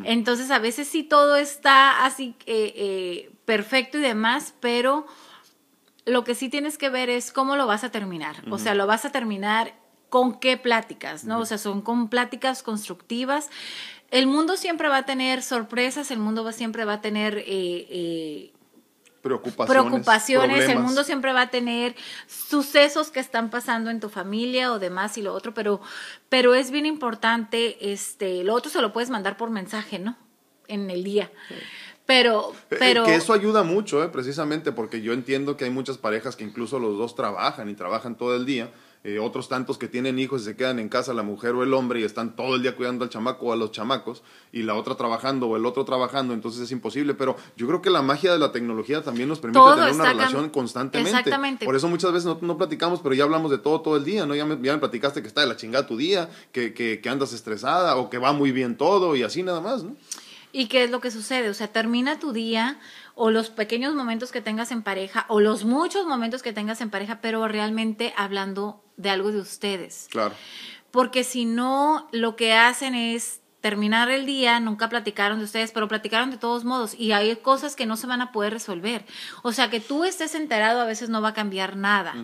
Entonces, a veces sí todo está así eh, eh, perfecto y demás, pero lo que sí tienes que ver es cómo lo vas a terminar. O sea, lo vas a terminar con qué pláticas, ¿no? O sea, son con pláticas constructivas. El mundo siempre va a tener sorpresas, el mundo va, siempre va a tener eh, preocupaciones, preocupaciones el mundo siempre va a tener sucesos que están pasando en tu familia o demás y lo otro, pero, pero es bien importante, este, lo otro se lo puedes mandar por mensaje, ¿no? En el día. Pero, eh, pero... Que eso ayuda mucho, ¿eh? precisamente porque yo entiendo que hay muchas parejas que incluso los dos trabajan y trabajan todo el día. Eh, otros tantos que tienen hijos y se quedan en casa la mujer o el hombre y están todo el día cuidando al chamaco o a los chamacos y la otra trabajando o el otro trabajando, entonces es imposible. Pero yo creo que la magia de la tecnología también nos permite tener una relación constantemente. Exactamente. Por eso muchas veces no, platicamos, pero ya hablamos de todo todo el día, ¿no? Ya me, ya me platicaste que está de la chingada tu día, que, que, que andas estresada o que va muy bien todo y así nada más, ¿no? ¿Y qué es lo que sucede? O sea, termina tu día o los pequeños momentos que tengas en pareja o los muchos momentos que tengas en pareja, pero realmente hablando de algo de ustedes. Claro. Porque si no, lo que hacen es terminar el día, nunca platicaron de ustedes, pero platicaron de todos modos y hay cosas que no se van a poder resolver. O sea, que tú estés enterado a veces no va a cambiar nada,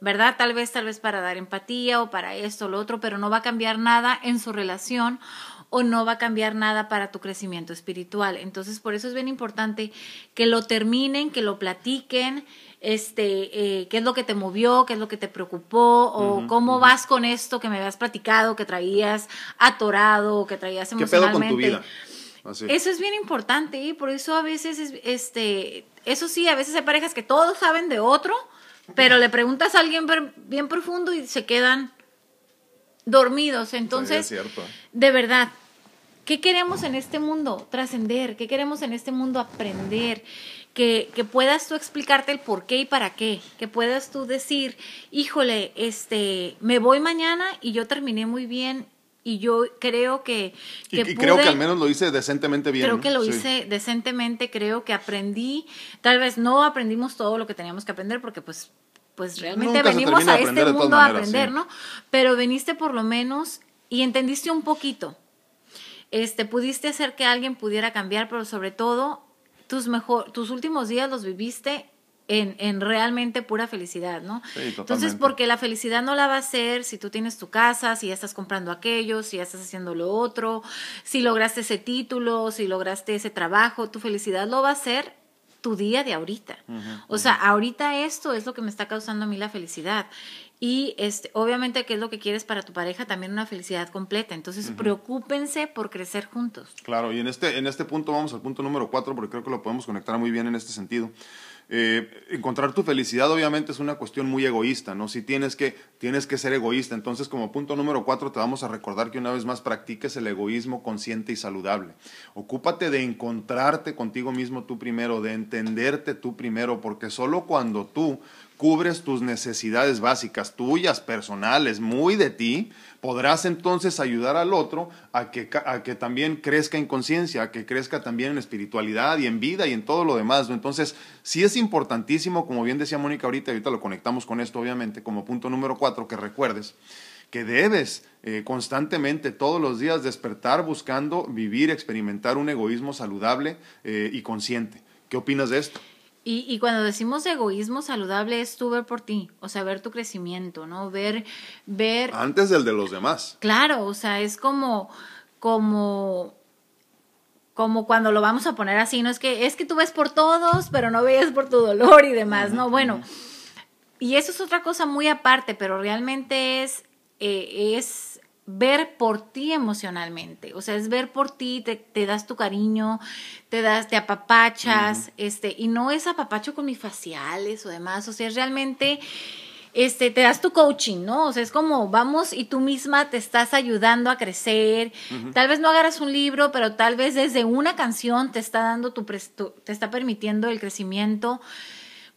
¿verdad? Tal vez, tal vez para dar empatía o para esto o lo otro, pero no va a cambiar nada en su relación o no va a cambiar nada para tu crecimiento espiritual. Entonces, por eso es bien importante que lo terminen, que lo platiquen, este, eh, qué es lo que te movió, qué es lo que te preocupó, o cómo vas con esto que me habías platicado, que traías atorado, que traías emocionalmente. ¿Qué pedo con tu vida? Eso es bien importante y por eso a veces, es, este, eso sí, a veces hay parejas que todos saben de otro, pero le preguntas a alguien bien profundo y se quedan dormidos. Entonces, de verdad, ¿qué queremos en este mundo? Trascender, ¿qué queremos en este mundo? Aprender. Que, que, puedas tú explicarte el por qué y para qué, que puedas tú decir, híjole, este, me voy mañana y yo terminé muy bien y yo creo que, y, creo que al menos lo hice decentemente bien. Creo que lo hice decentemente, creo que aprendí, tal vez no aprendimos todo lo que teníamos que aprender porque pues pues realmente venimos a este mundo a aprender, ¿no? Pero viniste por lo menos y entendiste un poquito. Este, pudiste hacer que alguien pudiera cambiar, pero sobre todo tus mejor, tus últimos días los viviste en, en, realmente pura felicidad, ¿no? Sí, Entonces, porque la felicidad no la va a ser si tú tienes tu casa, si ya estás comprando aquello, si ya estás haciendo lo otro, si lograste ese título, si lograste ese trabajo, tu felicidad lo va a ser tu día de ahorita. o sea, ahorita esto es lo que me está causando a mí la felicidad. Y este, obviamente, ¿qué es lo que quieres para tu pareja? También una felicidad completa. Entonces, preocúpense por crecer juntos. Claro, y en este, en este punto vamos al punto número cuatro, porque creo que lo podemos conectar muy bien en este sentido. Eh, encontrar tu felicidad obviamente es una cuestión muy egoísta, ¿no? Si tienes que, tienes que ser egoísta. Entonces, como punto número cuatro, te vamos a recordar que una vez más practiques el egoísmo consciente y saludable. Ocúpate de encontrarte contigo mismo tú primero, de entenderte tú primero, porque solo cuando tú cubres tus necesidades básicas, tuyas, personales, muy de ti, podrás entonces ayudar al otro a que, a que también crezca en conciencia, a que crezca también en espiritualidad y en vida y en todo lo demás. Entonces, sí es importantísimo, como bien decía Mónica ahorita, ahorita lo conectamos con esto, obviamente, como punto número cuatro, que recuerdes que debes eh, constantemente, todos los días, despertar buscando vivir, experimentar un egoísmo saludable eh, y consciente. ¿Qué opinas de esto? Y, y, cuando decimos egoísmo saludable es tú ver por ti, o sea, ver tu crecimiento, ¿no? Ver, ver... Antes del de los demás. Claro, o sea, es como, como, como cuando lo vamos a poner así, no es que, es que tú ves por todos, pero no ves por tu dolor y demás, ¿no? Bueno, y eso es otra cosa muy aparte, pero realmente es, eh, es ver por ti emocionalmente, o sea, es ver por ti, te, das tu cariño, te das, te apapachas, este, y no es apapacho con mis faciales o demás, o sea, es realmente, este, te das tu coaching, ¿no? O sea, es como vamos y tú misma te estás ayudando a crecer, tal vez no agarras un libro, pero tal vez desde una canción te está dando tu, te está permitiendo el crecimiento,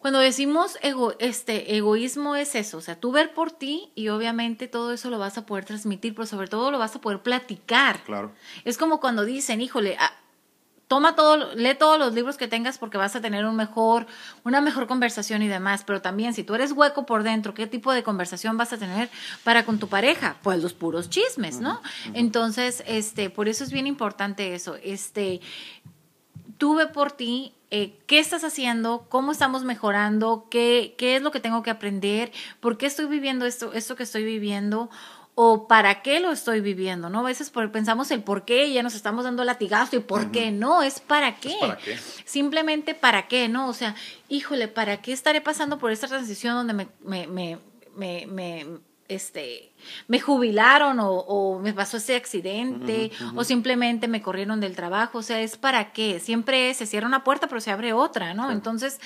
cuando decimos ego, este, egoísmo es eso, o sea, tú ver por ti y obviamente todo eso lo vas a poder transmitir, pero sobre todo lo vas a poder platicar. Claro. Es como cuando dicen, híjole, ah, toma todo, lee todos los libros que tengas porque vas a tener un mejor, una mejor conversación y demás. Pero también, si tú eres hueco por dentro, ¿qué tipo de conversación vas a tener para con tu pareja? Pues los puros chismes, ¿no? Entonces, este, por eso es bien importante eso. Este, tuve por ti eh, qué estás haciendo, cómo estamos mejorando, qué, qué es lo que tengo que aprender, por qué estoy viviendo esto, esto que estoy viviendo o para qué lo estoy viviendo, ¿no? A veces pensamos el por qué y ya nos estamos dando latigazo y por qué, no, es para qué. para qué. Simplemente para qué, ¿no? O sea, híjole, ¿para qué estaré pasando por esta transición donde me, me, me, me, me este, me jubilaron o, me pasó ese accidente o simplemente me corrieron del trabajo, o sea, es para qué, siempre se cierra una puerta pero se abre otra, ¿no? Entonces,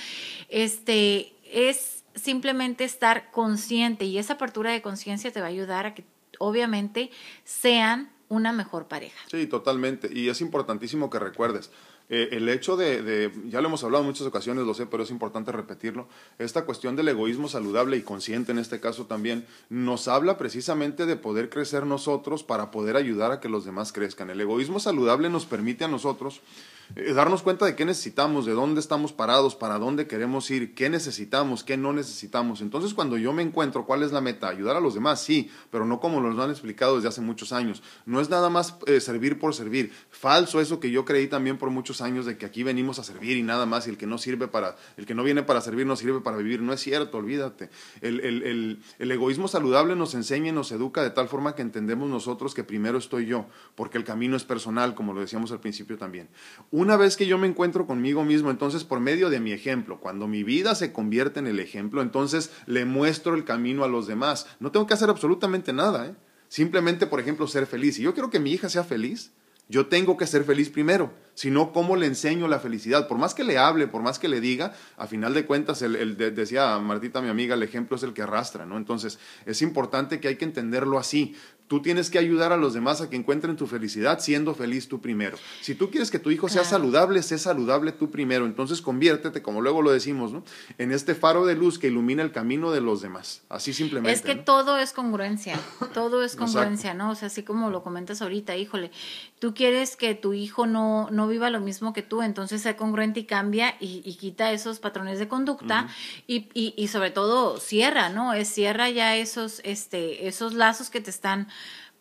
este, es simplemente estar consciente y esa apertura de conciencia te va a ayudar a que obviamente sean una mejor pareja. Sí, totalmente. Y es importantísimo que recuerdes, eh, el hecho de, ya lo hemos hablado en muchas ocasiones, lo sé, pero es importante repetirlo, esta cuestión del egoísmo saludable y consciente en este caso también, nos habla precisamente de poder crecer nosotros para poder ayudar a que los demás crezcan. El egoísmo saludable nos permite a nosotros eh, darnos cuenta de qué necesitamos, de dónde estamos parados, para dónde queremos ir, qué necesitamos, qué no necesitamos. Entonces, cuando yo me encuentro, ¿cuál es la meta? Ayudar a los demás, sí, pero no como nos lo han explicado desde hace muchos años. No es nada más eh, servir por servir. Falso eso que yo creí también por muchos años de que aquí venimos a servir y nada más, y el que no sirve para, el que no viene para servir no sirve para vivir. No es cierto, olvídate. El, el, el egoísmo saludable nos enseña y nos educa de tal forma que entendemos nosotros que primero estoy yo, porque el camino es personal, como lo decíamos al principio también. Una vez que yo me encuentro conmigo mismo, entonces por medio de mi ejemplo, cuando mi vida se convierte en el ejemplo, entonces le muestro el camino a los demás. No tengo que hacer absolutamente nada, ¿eh? Simplemente, por ejemplo, ser feliz. Si yo quiero que mi hija sea feliz, yo tengo que ser feliz primero, si no, ¿cómo le enseño la felicidad? Por más que le hable, por más que le diga, a final de cuentas, el, decía Martita, mi amiga, el ejemplo es el que arrastra, ¿no? Entonces, es importante que hay que entenderlo así. Tú tienes que ayudar a los demás a que encuentren tu felicidad siendo feliz tú primero. Si tú quieres que tu hijo sea saludable, sé saludable tú primero. Entonces conviértete, como luego lo decimos, ¿no? en este faro de luz que ilumina el camino de los demás. Así simplemente. Es que todo es congruencia, todo es congruencia, ¿no? O sea, así como lo comentas ahorita, híjole, tú quieres que tu hijo no, no viva lo mismo que tú, entonces sé congruente y cambia y, quita esos patrones de conducta y, y, y sobre todo cierra, ¿no? Es cierra ya esos, este, esos lazos que te están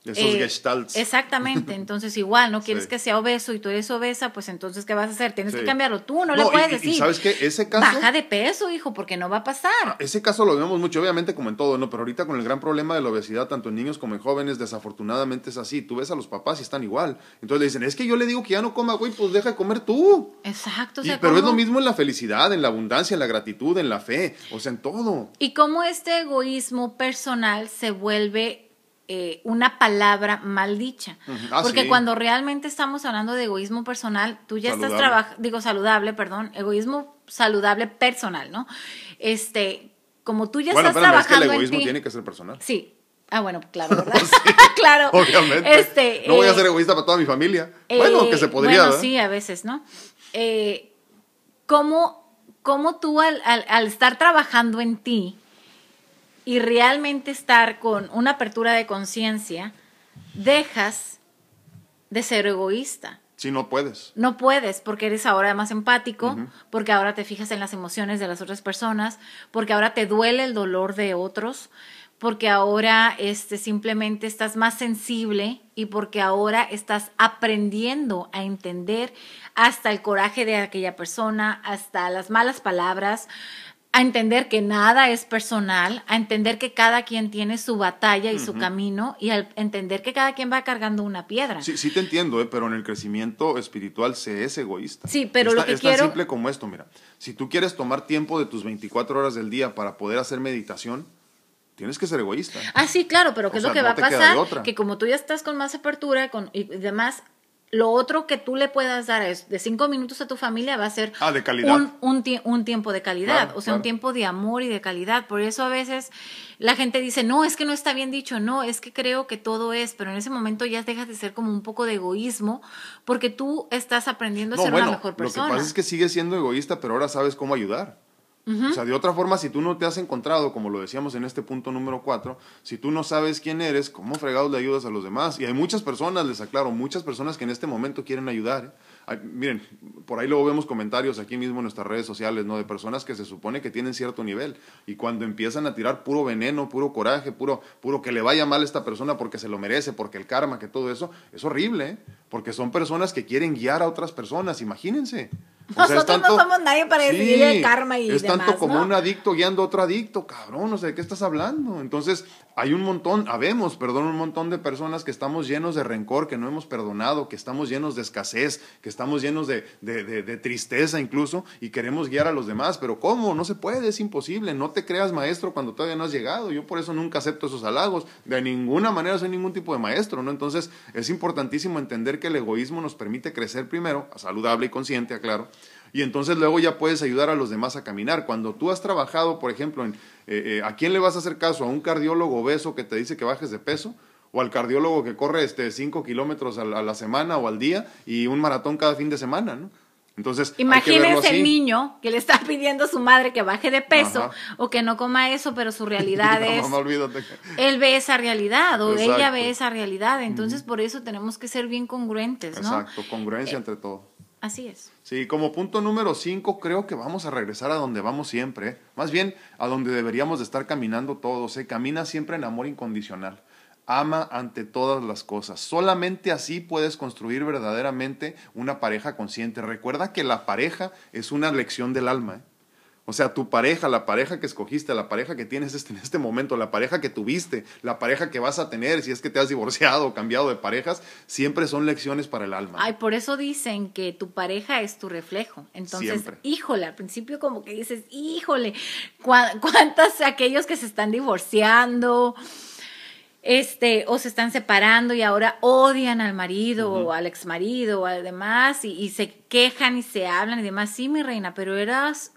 esos eh, gestalts. Exactamente, entonces igual, no quieres que sea obeso y tú eres obesa, pues entonces ¿qué vas a hacer? Tienes que cambiarlo tú, no, le puedes decir. ¿Sabes qué? Ese caso... Baja de peso, hijo, porque no va a pasar. Ah, ese caso lo vemos mucho, obviamente como en todo, ¿no? Pero ahorita con el gran problema de la obesidad, tanto en niños como en jóvenes, desafortunadamente es así. Tú ves a los papás y están igual. Entonces le dicen, es que yo le digo que ya no coma, güey, pues deja de comer tú. Exacto. O pero es lo mismo en la felicidad, en la abundancia, en la gratitud, en la fe, o sea, en todo. Y cómo este egoísmo personal se vuelve eh, una palabra mal dicha. Ah, Porque cuando realmente estamos hablando de egoísmo personal, tú ya estás trabajando, digo saludable, perdón, egoísmo saludable personal, ¿no? Este, como tú ya estás trabajando. Es que el egoísmo tiene que ser personal. Sí. Ah, bueno, claro, ¿verdad? claro. Obviamente. Este, no voy a eh, ser egoísta para toda mi familia. bueno, que se podría. Bueno, sí, a veces, ¿no? Eh, ¿cómo, ¿Cómo tú al, al estar trabajando en ti, y realmente estar con una apertura de conciencia, dejas de ser egoísta. Sí, no puedes. No puedes, porque eres ahora más empático, porque ahora te fijas en las emociones de las otras personas, porque ahora te duele el dolor de otros, porque ahora este, simplemente estás más sensible y porque ahora estás aprendiendo a entender hasta el coraje de aquella persona, hasta las malas palabras, a entender que nada es personal, a entender que cada quien tiene su batalla y su camino y a entender que cada quien va cargando una piedra. Sí, sí te entiendo, ¿eh? pero en el crecimiento espiritual se es egoísta. Sí, pero lo que es quiero... tan simple como esto, mira. Si tú quieres tomar tiempo de tus 24 horas del día para poder hacer meditación, tienes que ser egoísta. Ah, sí, claro, pero ¿qué es lo que va a pasar? Que como tú ya estás con más apertura con, y demás, lo otro que tú le puedas dar es de cinco minutos a tu familia va a ser ah, de calidad. Un, un, tiempo de calidad, o sea, un tiempo de amor y de calidad. Por eso a veces la gente dice, no, es que no está bien dicho, no, es que creo que todo es, pero en ese momento ya dejas de ser como un poco de egoísmo porque tú estás aprendiendo a ser una mejor persona. Lo que pasa es que sigues siendo egoísta, pero ahora sabes cómo ayudar. O sea, de otra forma, si tú no te has encontrado, como lo decíamos en este punto número cuatro, si tú no sabes quién eres, ¿cómo fregados le ayudas a los demás? Y hay muchas personas, les aclaro, muchas personas que en este momento quieren ayudar. ¿eh? miren, por ahí luego vemos comentarios aquí mismo en nuestras redes sociales, ¿no? De personas que se supone que tienen cierto nivel y cuando empiezan a tirar puro veneno, puro coraje, puro, puro que le vaya mal a esta persona porque se lo merece, porque el karma, que todo eso, es horrible, ¿eh? Porque son personas que quieren guiar a otras personas, imagínense. Nosotros no somos nadie para decidir el karma y Es tanto como un adicto guiando a otro adicto, cabrón, no sé de qué estás hablando. Entonces, hay un montón, habemos, perdón, un montón de personas que estamos llenos de rencor, que no hemos perdonado, que estamos llenos de escasez, que estamos llenos de, de, de, tristeza incluso, y queremos guiar a los demás. Pero ¿cómo? No se puede, es imposible. No te creas maestro cuando todavía no has llegado. Yo por eso nunca acepto esos halagos. De ninguna manera soy ningún tipo de maestro, ¿no? Entonces, es importantísimo entender que el egoísmo nos permite crecer primero, saludable y consciente, aclaro y entonces luego ya puedes ayudar a los demás a caminar. Cuando tú has trabajado, por ejemplo, en, eh, eh, ¿a quién le vas a hacer caso? ¿A un cardiólogo obeso que te dice que bajes de peso? ¿O al cardiólogo que corre este, 5 kilómetros a la, semana o al día y un maratón cada fin de semana? ¿no? Entonces, imagínense el niño que le está pidiendo a su madre que baje de peso o que no coma eso, pero su realidad es. Él ve esa realidad o ella ve esa realidad. Entonces, por eso tenemos que ser bien congruentes, ¿no? Exacto, congruencia eh, entre todo. Así es. Sí, como punto número cinco, creo que vamos a regresar a donde vamos siempre, más bien a donde deberíamos de estar caminando todos. ¿eh? Camina siempre en amor incondicional. Ama ante todas las cosas. Solamente así puedes construir verdaderamente una pareja consciente. Recuerda que la pareja es una lección del alma. ¿eh? O sea, tu pareja, la pareja que escogiste, la pareja que tienes este, en este momento, la pareja que tuviste, la pareja que vas a tener, si es que te has divorciado o cambiado de parejas, siempre son lecciones para el alma. Ay, por eso dicen que tu pareja es tu reflejo. Entonces, híjole, al principio como que dices, híjole, ¿cuántos aquellos que se están divorciando? este, o se están separando y ahora odian al marido o al exmarido o al demás y, y, se quejan y se hablan y demás. Sí, mi reina, pero eras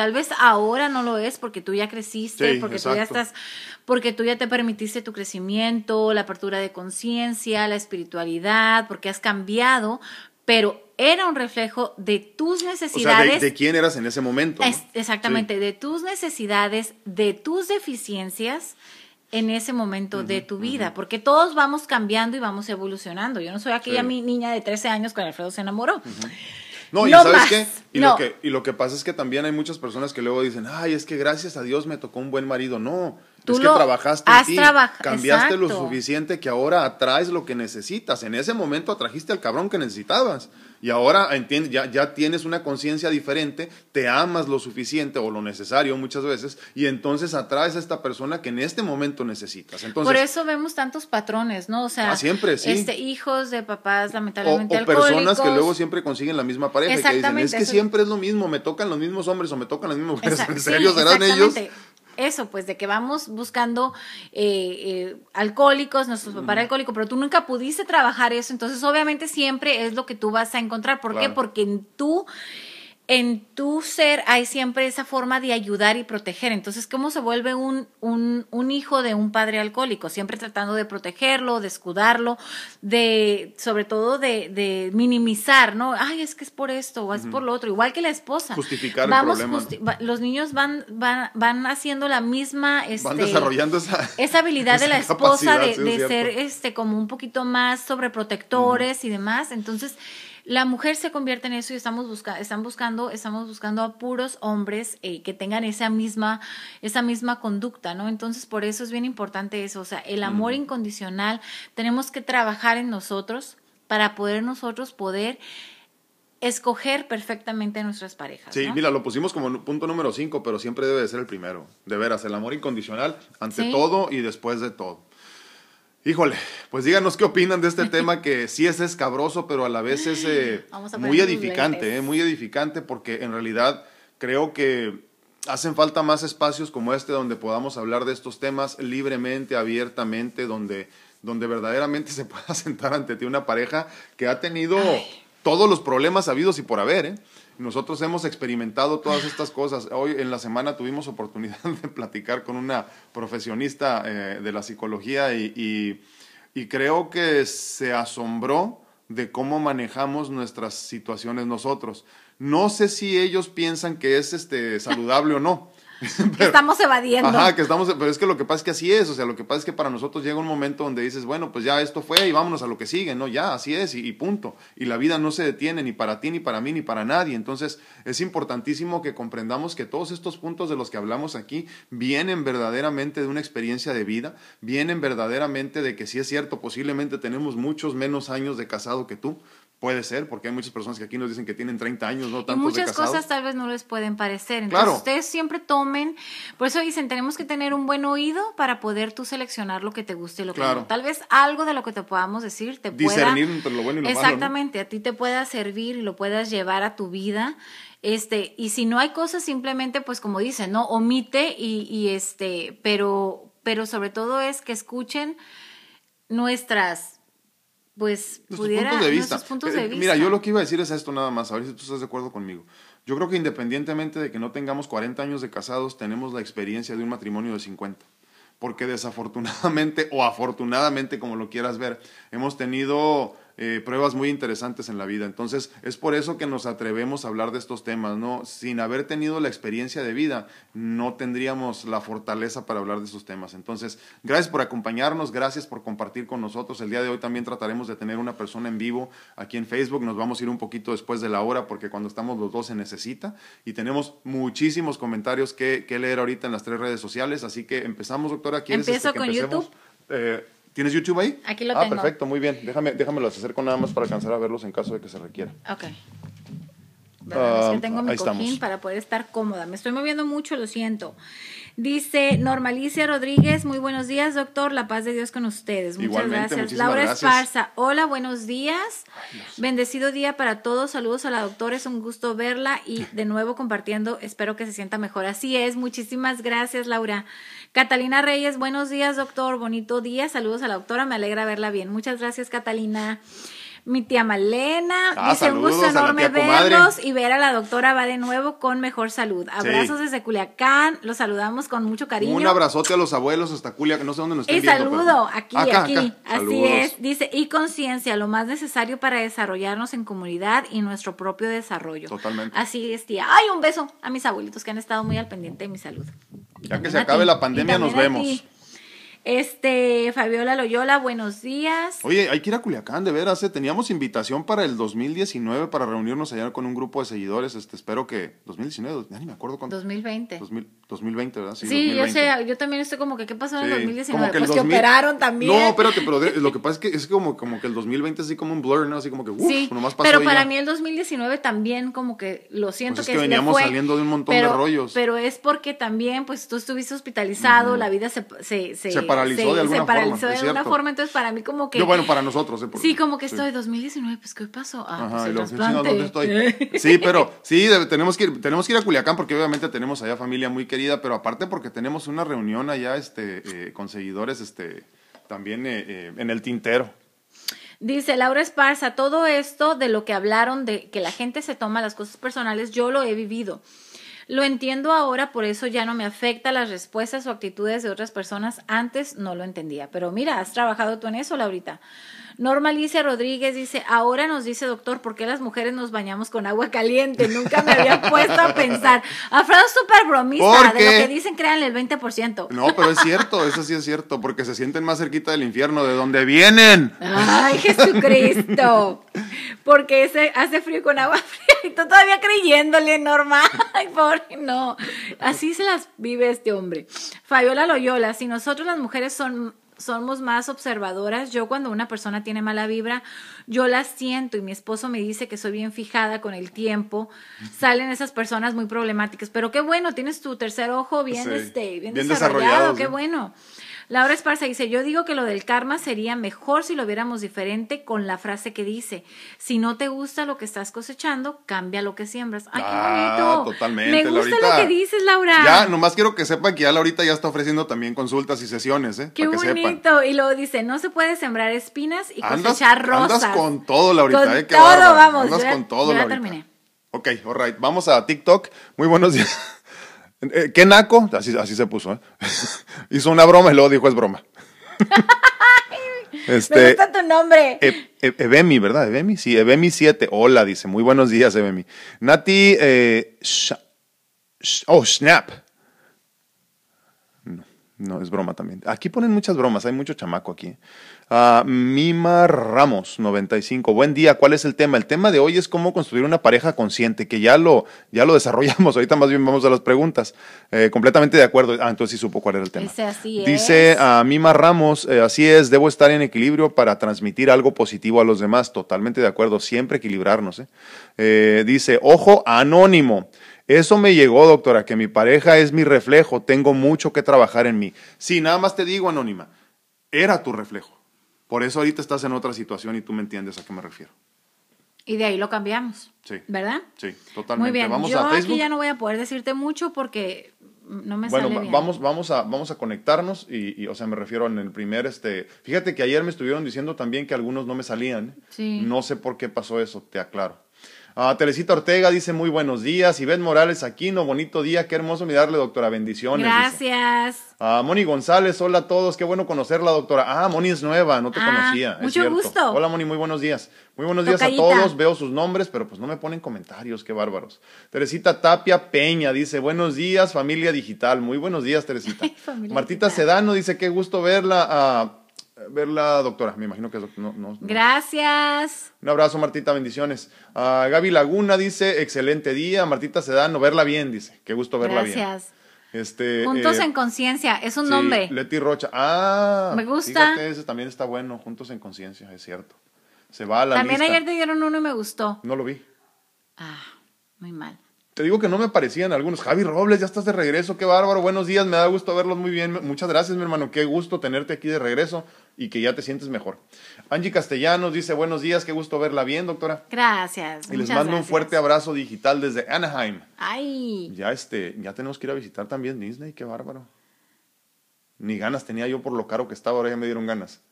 Tal vez ahora no lo es porque tú ya creciste, porque tú ya estás, porque tú ya te permitiste tu crecimiento, la apertura de conciencia, la espiritualidad, porque has cambiado, pero era un reflejo de tus necesidades. O sea, de, quién eras en ese momento. exactamente, de tus necesidades, de tus deficiencias en ese momento de tu vida, porque todos vamos cambiando y vamos evolucionando. Yo no soy aquella mi niña de 13 años con Alfredo se enamoró. No, y ¿sabes qué? Y, lo que, y lo que pasa es que también hay muchas personas que luego dicen, ay, es que gracias a Dios me tocó un buen marido. No, Tú es que trabajaste en ti, cambiaste lo suficiente que ahora atraes lo que necesitas. En ese momento atrajiste al cabrón que necesitabas. Y ahora entiendes, ya, ya tienes una conciencia diferente, te amas lo suficiente o lo necesario muchas veces, y entonces atraes a esta persona que en este momento necesitas. Entonces, Por eso vemos tantos patrones, ¿no? O sea, ah, siempre, sí. este, hijos de papás lamentablemente o, o personas que luego siempre consiguen la misma pareja y que dicen, es que siempre es lo mismo, me tocan los mismos hombres o me tocan las mismas mujeres. ¿En serio serán ellos? Eso, pues de que vamos buscando eh, eh, alcohólicos, nuestros papás alcohólicos, pero tú nunca pudiste trabajar eso, entonces obviamente siempre es lo que tú vas a encontrar. ¿Por qué? Porque tú en tu ser hay siempre esa forma de ayudar y proteger. Entonces, ¿cómo se vuelve un, un, un, hijo de un padre alcohólico? Siempre tratando de protegerlo, de escudarlo, de, sobre todo de, de minimizar, ¿no? Ay, es que es por esto o es por lo otro. Igual que la esposa. Justificar Vamos, el problema. los niños van, van, van haciendo la misma... Este, van desarrollando esa... Esa habilidad de la esposa de, de ser este, como un poquito más sobreprotectores y demás. Entonces la mujer se convierte en eso y estamos buscando, están buscando, estamos buscando a puros hombres eh, que tengan esa misma, esa misma conducta, ¿no? Entonces, por eso es bien importante eso, o sea, el amor incondicional, tenemos que trabajar en nosotros para poder nosotros poder escoger perfectamente a nuestras parejas. Sí, mira, lo pusimos como punto número cinco, pero siempre debe de ser el primero. De veras, el amor incondicional ante todo y después de todo. Híjole, pues díganos qué opinan de este tema que sí es escabroso, pero a la vez es eh, muy edificante, eh, muy edificante porque en realidad creo que hacen falta más espacios como este donde podamos hablar de estos temas libremente, abiertamente, donde, donde verdaderamente se pueda sentar ante ti una pareja que ha tenido todos los problemas habidos y por haber, ¿eh? Nosotros hemos experimentado todas estas cosas. Hoy en la semana tuvimos oportunidad de platicar con una profesionista eh, de la psicología y, creo que se asombró de cómo manejamos nuestras situaciones nosotros. No sé si ellos piensan que es este, saludable o no. que estamos evadiendo. Ajá, que estamos, pero es que lo que pasa es que así es, o sea, lo que pasa es que para nosotros llega un momento donde dices, bueno, pues ya esto fue y vámonos a lo que sigue, ¿no? Ya, así es y, punto. Y la vida no se detiene ni para ti, ni para mí, ni para nadie. Entonces, es importantísimo que comprendamos que todos estos puntos de los que hablamos aquí vienen verdaderamente de una experiencia de vida, vienen verdaderamente de que si es cierto, posiblemente tenemos muchos menos años de casado que tú, Puede ser, porque hay muchas personas que aquí nos dicen que tienen 30 años, no tantos y muchas cosas tal vez no les pueden parecer. Entonces, ustedes siempre tomen, por eso dicen, tenemos que tener un buen oído para poder tú seleccionar lo que te guste y lo que no. Tal vez algo de lo que te podamos decir te Discernir entre lo bueno y lo Exactamente, a ti te pueda servir y lo puedas llevar a tu vida. Este, y si no hay cosas, simplemente, pues como dicen, ¿no? Omite y, y este, pero, pero sobre todo es que escuchen nuestras pues pudiera puntos de vista. Puntos de eh, vista. Mira, yo lo que iba a decir es esto nada más, a ver si tú estás de acuerdo conmigo. Yo creo que independientemente de que no tengamos 40 años de casados, tenemos la experiencia de un matrimonio de 50. Porque desafortunadamente o afortunadamente, como lo quieras ver, hemos tenido eh, pruebas muy interesantes en la vida. Entonces, es por eso que nos atrevemos a hablar de estos temas, ¿no? Sin haber tenido la experiencia de vida, no tendríamos la fortaleza para hablar de estos temas. Entonces, gracias por acompañarnos, gracias por compartir con nosotros. El día de hoy también trataremos de tener una persona en vivo aquí en Facebook. Nos vamos a ir un poquito después de la hora porque cuando estamos los dos se necesita. Y tenemos muchísimos comentarios que, leer ahorita en las tres redes sociales. Así que empezamos, doctora. ¿Quieres Empiezo este, con YouTube. Eh, ¿Tienes YouTube ahí? Aquí lo ah, tengo. Ah, perfecto, muy bien. Déjame, déjame los acerco nada más para alcanzar a verlos en caso de que se requiera. Ok. Ah, tengo mi cojín para poder estar cómoda. Me estoy moviendo mucho, lo siento. Dice Normalicia Rodríguez, muy buenos días, doctor. La paz de Dios con ustedes. Muchas gracias. Laura Esparza, hola, buenos días. Bendecido día para todos. Saludos a la doctora, es un gusto verla y de nuevo compartiendo. Espero que se sienta mejor. Así es, muchísimas gracias, Laura. Catalina Reyes, buenos días, doctor. Bonito día. Saludos a la doctora, me alegra verla bien. Muchas gracias, Catalina. Mi tía Malena ah, dice un gusto enorme verlos y ver a la doctora va de nuevo con mejor salud. Abrazos desde Culiacán, los saludamos con mucho cariño. Un abrazote a los abuelos hasta Culiacán, no sé dónde nos están Y saludo aquí, aquí. Así es, dice, y conciencia, lo más necesario para desarrollarnos en comunidad y nuestro propio desarrollo. Totalmente. Así es, tía. Ay, un beso a mis abuelitos que han estado muy al pendiente de mi salud. Ya que se acabe la pandemia, nos vemos. Este, Fabiola Loyola, buenos días. Oye, hay que ir a Culiacán, de veras, ¿eh? teníamos invitación para el 2019 para reunirnos allá con un grupo de seguidores, este, espero que, 2019, ya ni me acuerdo cuándo. 2020. 2020, ¿verdad? Sí, yo sé, yo también estoy como que, ¿qué pasó en el 2019? pues que operaron también. No, espérate, pero lo que pasa es que es como, como que el 2020 es así como un blur, ¿no? Así como que, uff, sí, nomás pasó pero para mí el 2019 también como que, lo siento pues que es que veníamos saliendo de un montón de rollos. Pero es porque también, pues, tú estuviste hospitalizado, la vida se... Se, se, paralizó de alguna paralizó de alguna forma, entonces para mí como que... Yo, bueno, para nosotros, ¿eh? sí, como que estoy 2019, pues ¿qué pasó? Ah, Ajá, pues ¿dónde estoy? sí, pero sí, tenemos que, ir, tenemos que ir a Culiacán porque obviamente tenemos allá familia muy querida, pero aparte porque tenemos una reunión allá este, eh, con seguidores este, también eh, eh, en el tintero. Dice Laura Esparza, todo esto de lo que hablaron de que la gente se toma las cosas personales, yo lo he vivido. Lo entiendo ahora, por eso ya no me afecta las respuestas o actitudes de otras personas. Antes no lo entendía. Pero mira, has trabajado tú en eso, Laurita. Norma Alicia Rodríguez dice, ahora nos dice doctor, ¿por qué las mujeres nos bañamos con agua caliente? Nunca me había puesto a pensar. Alfredo es súper bromista, de lo que dicen créanle el 20%. No, pero es cierto, eso sí es cierto, porque se sienten más cerquita del infierno, de donde vienen. Ay, Jesucristo. Porque ese hace frío con agua fría y tú todavía creyéndole, Norma. Ay, pobre, no. Así se las vive este hombre. Fabiola Loyola, si nosotros las mujeres son somos más observadoras. Yo cuando una persona tiene mala vibra, yo la siento y mi esposo me dice que soy bien fijada con el tiempo. Salen esas personas muy problemáticas, pero qué bueno, tienes tu tercer ojo bien, este, bien, desarrollado, qué bueno. Laura Esparza dice, yo digo que lo del karma sería mejor si lo viéramos diferente con la frase que dice, si no te gusta lo que estás cosechando, cambia lo que siembras. ¡Ay, qué ah, bonito! Totalmente, Me gusta lo que dices, Laura. Ya, nomás quiero que sepan que ya Laurita ya está ofreciendo también consultas y sesiones, ¿eh? Qué bonito. y luego dice, no se puede sembrar espinas y cosechar rosas. Andas con todo, Laurita, con ¿eh? todo, vamos. Andas con todo, ya terminé. Ok, alright. Vamos a TikTok. Muy buenos días. Eh, ¿Qué naco? Así, así se puso, ¿eh? Hizo una broma y luego dijo es broma. Este, Me gusta tu nombre. E, e, Ebemi, ¿verdad? Ebemi, sí, Ebemi 7. Hola, dice. Muy buenos días, Ebemi. Nati, eh, oh, Snap. No, no, es broma también. Aquí ponen muchas bromas, hay mucho chamaco aquí. Uh, Mima Ramos, 95. Buen día, ¿cuál es el tema? El tema de hoy es cómo construir una pareja consciente, que ya lo, ya lo desarrollamos. Ahorita más bien vamos a las preguntas. Eh, completamente de acuerdo. Ah, entonces sí supo cuál era el tema. Dice así Dice a Mima Ramos, eh, así es, debo estar en equilibrio para transmitir algo positivo a los demás. Totalmente de acuerdo, siempre equilibrarnos. ¿eh? dice, ojo, anónimo. Eso me llegó, doctora, que mi pareja es mi reflejo, tengo mucho que trabajar en mí. Sí, nada más te digo, Anónima, era tu reflejo. Por eso ahorita estás en otra situación y tú me entiendes a qué me refiero. Y de ahí lo cambiamos. Sí. ¿Verdad? Sí, totalmente. Muy bien. Vamos Yo aquí ya no voy a poder decirte mucho porque no me bueno, sale bien. vamos, vamos a, vamos a conectarnos y, o sea, me refiero en el primer, este, fíjate que ayer me estuvieron diciendo también que algunos no me salían. Sí. No sé por qué pasó eso, te aclaro. Uh, Teresita Ortega dice muy buenos días. Ivette Morales Aquino, bonito día. Qué hermoso mirarle, doctora. Bendiciones. Gracias. Uh, Moni González, hola a todos. Qué bueno conocerla, doctora. Ah, Moni es nueva, no te ah, conocía. Mucho gusto. Hola, Moni, muy buenos días. Muy buenos días a todos. Veo sus nombres, pero pues no me ponen comentarios. Qué bárbaros. Teresita Tapia Peña dice buenos días, familia digital. Muy buenos días, Teresita. Martita Sedano dice qué gusto verla. Uh, verla, doctora. Me imagino que es no, no, Gracias. Un abrazo, Martita, bendiciones. Uh, Gaby Laguna dice, excelente día. Martita Sedano, verla bien, dice. Qué gusto verla bien. Gracias. Este, Juntos eh, en Conciencia, es un nombre. Leti Rocha. Ah, me gusta. Fíjate, ese también está bueno, Juntos en Conciencia, es cierto. Se va a la También ayer te dieron uno y me gustó. No lo vi. Ah, muy mal. Te digo que no me parecían algunos. Javi Robles, ya estás de regreso, qué bárbaro. Buenos días, me da gusto verlos muy bien. Muchas gracias, mi hermano. Qué gusto tenerte aquí de regreso y que ya te sientes mejor. Angie Castellanos dice, buenos días, qué gusto verla bien, doctora. Gracias. Y les mando un fuerte abrazo digital desde Anaheim. Ay. Ya, este, ya tenemos que ir a visitar también Disney, qué bárbaro. Ni ganas tenía yo por lo caro que estaba, ahora ya me dieron ganas.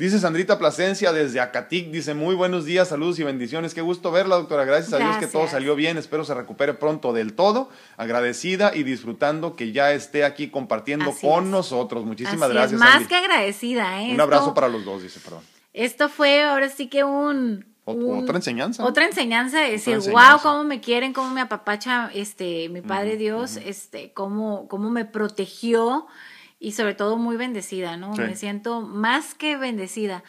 Dice Sandrita Plasencia desde Acatic, dice muy buenos días, saludos y bendiciones. Qué gusto verla, doctora. Gracias, a Dios que todo salió bien. Espero se recupere pronto del todo. Agradecida y disfrutando que ya esté aquí compartiendo con nosotros. Muchísimas gracias. Más que agradecida, ¿eh? Un abrazo para los dos, dice, perdón. Esto fue ahora sí que un, otra enseñanza. Otra enseñanza de decir, wow, cómo me quieren, cómo me apapacha este, mi Padre Dios, este, cómo, cómo me protegió y sobre todo muy bendecida, ¿no? Me siento más que bendecida.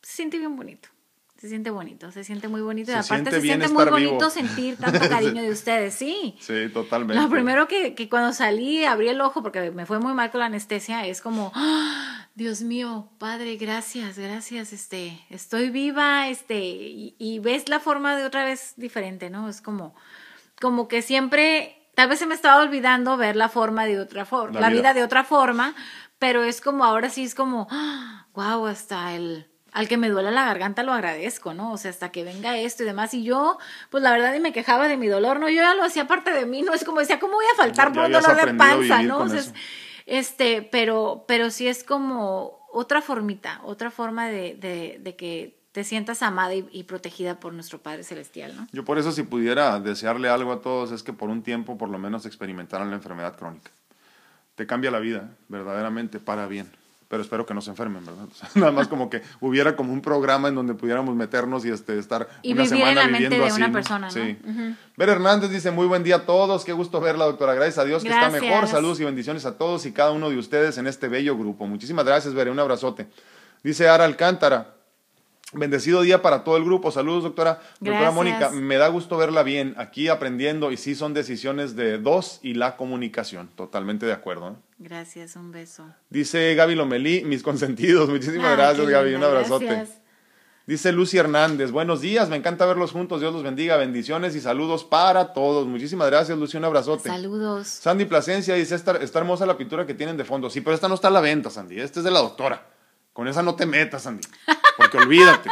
Se siente bien bonito. Se siente bonito, se siente muy bonito. y aparte se siente muy bonito sentir tanto cariño de ustedes, sí. Sí, totalmente. Lo primero que, que, cuando salí, abrí el ojo porque me fue muy mal con la anestesia, es como, ¡Ah! Dios mío, Padre, gracias, gracias, este, estoy viva, este, y, y, ves la forma de otra vez diferente, ¿no? Es como, como que siempre Tal vez se me estaba olvidando ver la forma de otra forma, la, vida. de otra forma, pero es como ahora sí es como, wow, hasta el al que me duele la garganta lo agradezco, ¿no? O sea, hasta que venga esto y demás. Y yo, pues la verdad, y me quejaba de mi dolor, ¿no? Yo ya lo hacía parte de mí, ¿no? Es como decía, ¿cómo voy a faltar por un dolor de panza, ¿no? O sea, este, pero, pero sí es como otra formita, otra forma de, de, de que te sientas amada y, protegida por nuestro Padre Celestial, ¿no? Yo por eso si pudiera desearle algo a todos es que por un tiempo por lo menos experimentaran la enfermedad crónica. Te cambia la vida, verdaderamente, para bien. Pero espero que no se enfermen, ¿verdad? nada más como que hubiera como un programa en donde pudiéramos meternos y este, estar y una semana en la mente de una persona, ¿no? Sí. Ver Hernández dice, muy buen día a todos, qué gusto verla, doctora. Gracias a Dios que está mejor. Saludos y bendiciones a todos y cada uno de ustedes en este bello grupo. Muchísimas gracias, Veré, un abrazote. Dice Ara Alcántara, Bendecido día para todo el grupo. Saludos, doctora. Doctora Mónica, me da gusto verla bien, aquí aprendiendo y sí son decisiones de dos y la comunicación. Totalmente de acuerdo. ¿eh? Gracias, un beso. Dice Gaby Lomelí, mis consentidos. Muchísimas gracias, Gaby. Un abrazote. Dice Lucy Hernández, buenos días, me encanta verlos juntos, Dios los bendiga, bendiciones y saludos para todos. Muchísimas gracias, Lucy, un abrazote. Saludos. Sandy Plasencia dice, está, está hermosa la pintura que tienen de fondo. Sí, pero esta no está a la venta, Sandy, esta es de la doctora. Con esa no te metas, Andy. Porque olvídate.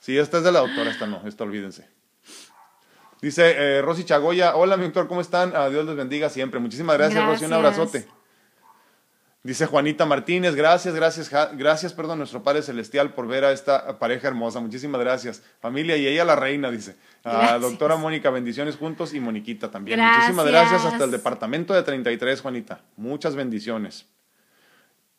Si esta es de la doctora, esta no, esta olvídense. Dice eh, Rosy Chagoya, hola mi doctor, ¿cómo están? A Dios les bendiga siempre. Muchísimas gracias, Rosy, un abrazote. Dice Juanita Martínez, gracias, gracias, gracias, perdón, nuestro Padre Celestial por ver a esta pareja hermosa. Muchísimas gracias. Familia y ella la reina, dice. A doctora Mónica, bendiciones juntos y Moniquita también. Muchísimas gracias hasta el departamento de 33, Juanita. Muchas bendiciones.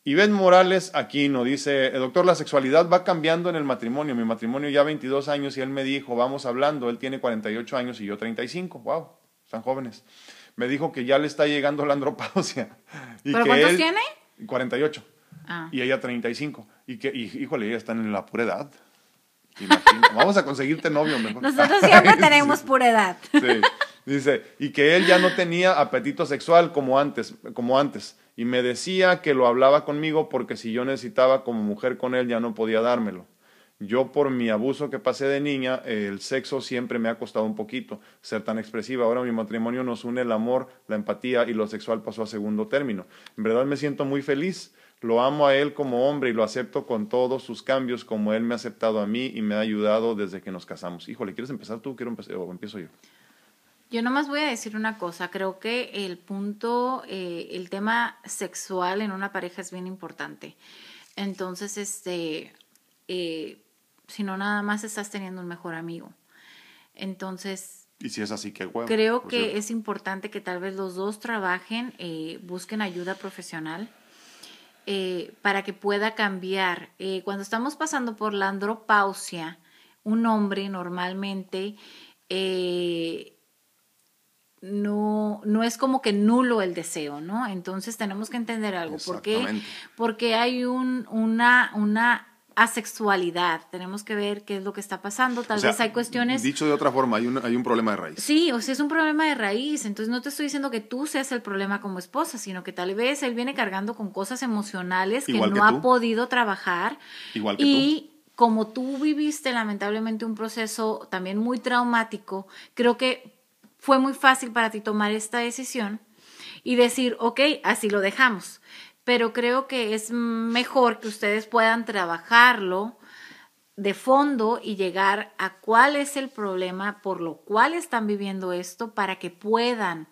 Ivette Morales Aquino dice, doctor, la sexualidad va cambiando en el matrimonio. Mi matrimonio ya 22 años y él me dijo, vamos hablando, él tiene 48 años y yo 35. Wow, están jóvenes. Me dijo que ya le está llegando la andropausia. Y ¿Pero cuántos tiene? 48. Ah. Y ella 35. Y que, híjole, ella está en la pura edad. Vamos a conseguirte novio mejor. Nosotros siempre tenemos pura edad. Sí. Dice, y que él ya no tenía apetito sexual como antes, como antes y me decía que lo hablaba conmigo porque si yo necesitaba como mujer con él ya no podía dármelo. Yo por mi abuso que pasé de niña, el sexo siempre me ha costado un poquito ser tan expresiva. Ahora mi matrimonio nos une el amor, la empatía y lo sexual pasó a segundo término. En verdad me siento muy feliz. Lo amo a él como hombre y lo acepto con todos sus cambios como él me ha aceptado a mí y me ha ayudado desde que nos casamos. Híjole, ¿quieres empezar tú? Quiero empezar, o empiezo yo. Yo nomás voy a decir una cosa, creo que el punto, eh, el tema sexual en una pareja es bien importante. Entonces, este, eh, si no nada más estás teniendo un mejor amigo. Entonces... Y si es así, qué huevo. Creo que es importante que tal vez los dos trabajen, eh, busquen ayuda profesional. para que pueda cambiar. cuando estamos pasando por la andropausia, un hombre normalmente no, no es como que nulo el deseo, ¿no? Entonces tenemos que entender algo. ¿Por qué? Porque hay un, una, una asexualidad. Tenemos que ver qué es lo que está pasando. Tal vez hay cuestiones. Dicho de otra forma, hay un, hay un problema de raíz. Sí, o sea, es un problema de raíz. Entonces no te estoy diciendo que tú seas el problema como esposa, sino que tal vez él viene cargando con cosas emocionales que no ha podido trabajar. Igual que y como tú viviste lamentablemente un proceso también muy traumático, creo que fue muy fácil para ti tomar esta decisión y decir, ok, así lo dejamos. Pero creo que es mejor que ustedes puedan trabajarlo de fondo y llegar a cuál es el problema por lo cual están viviendo esto para que puedan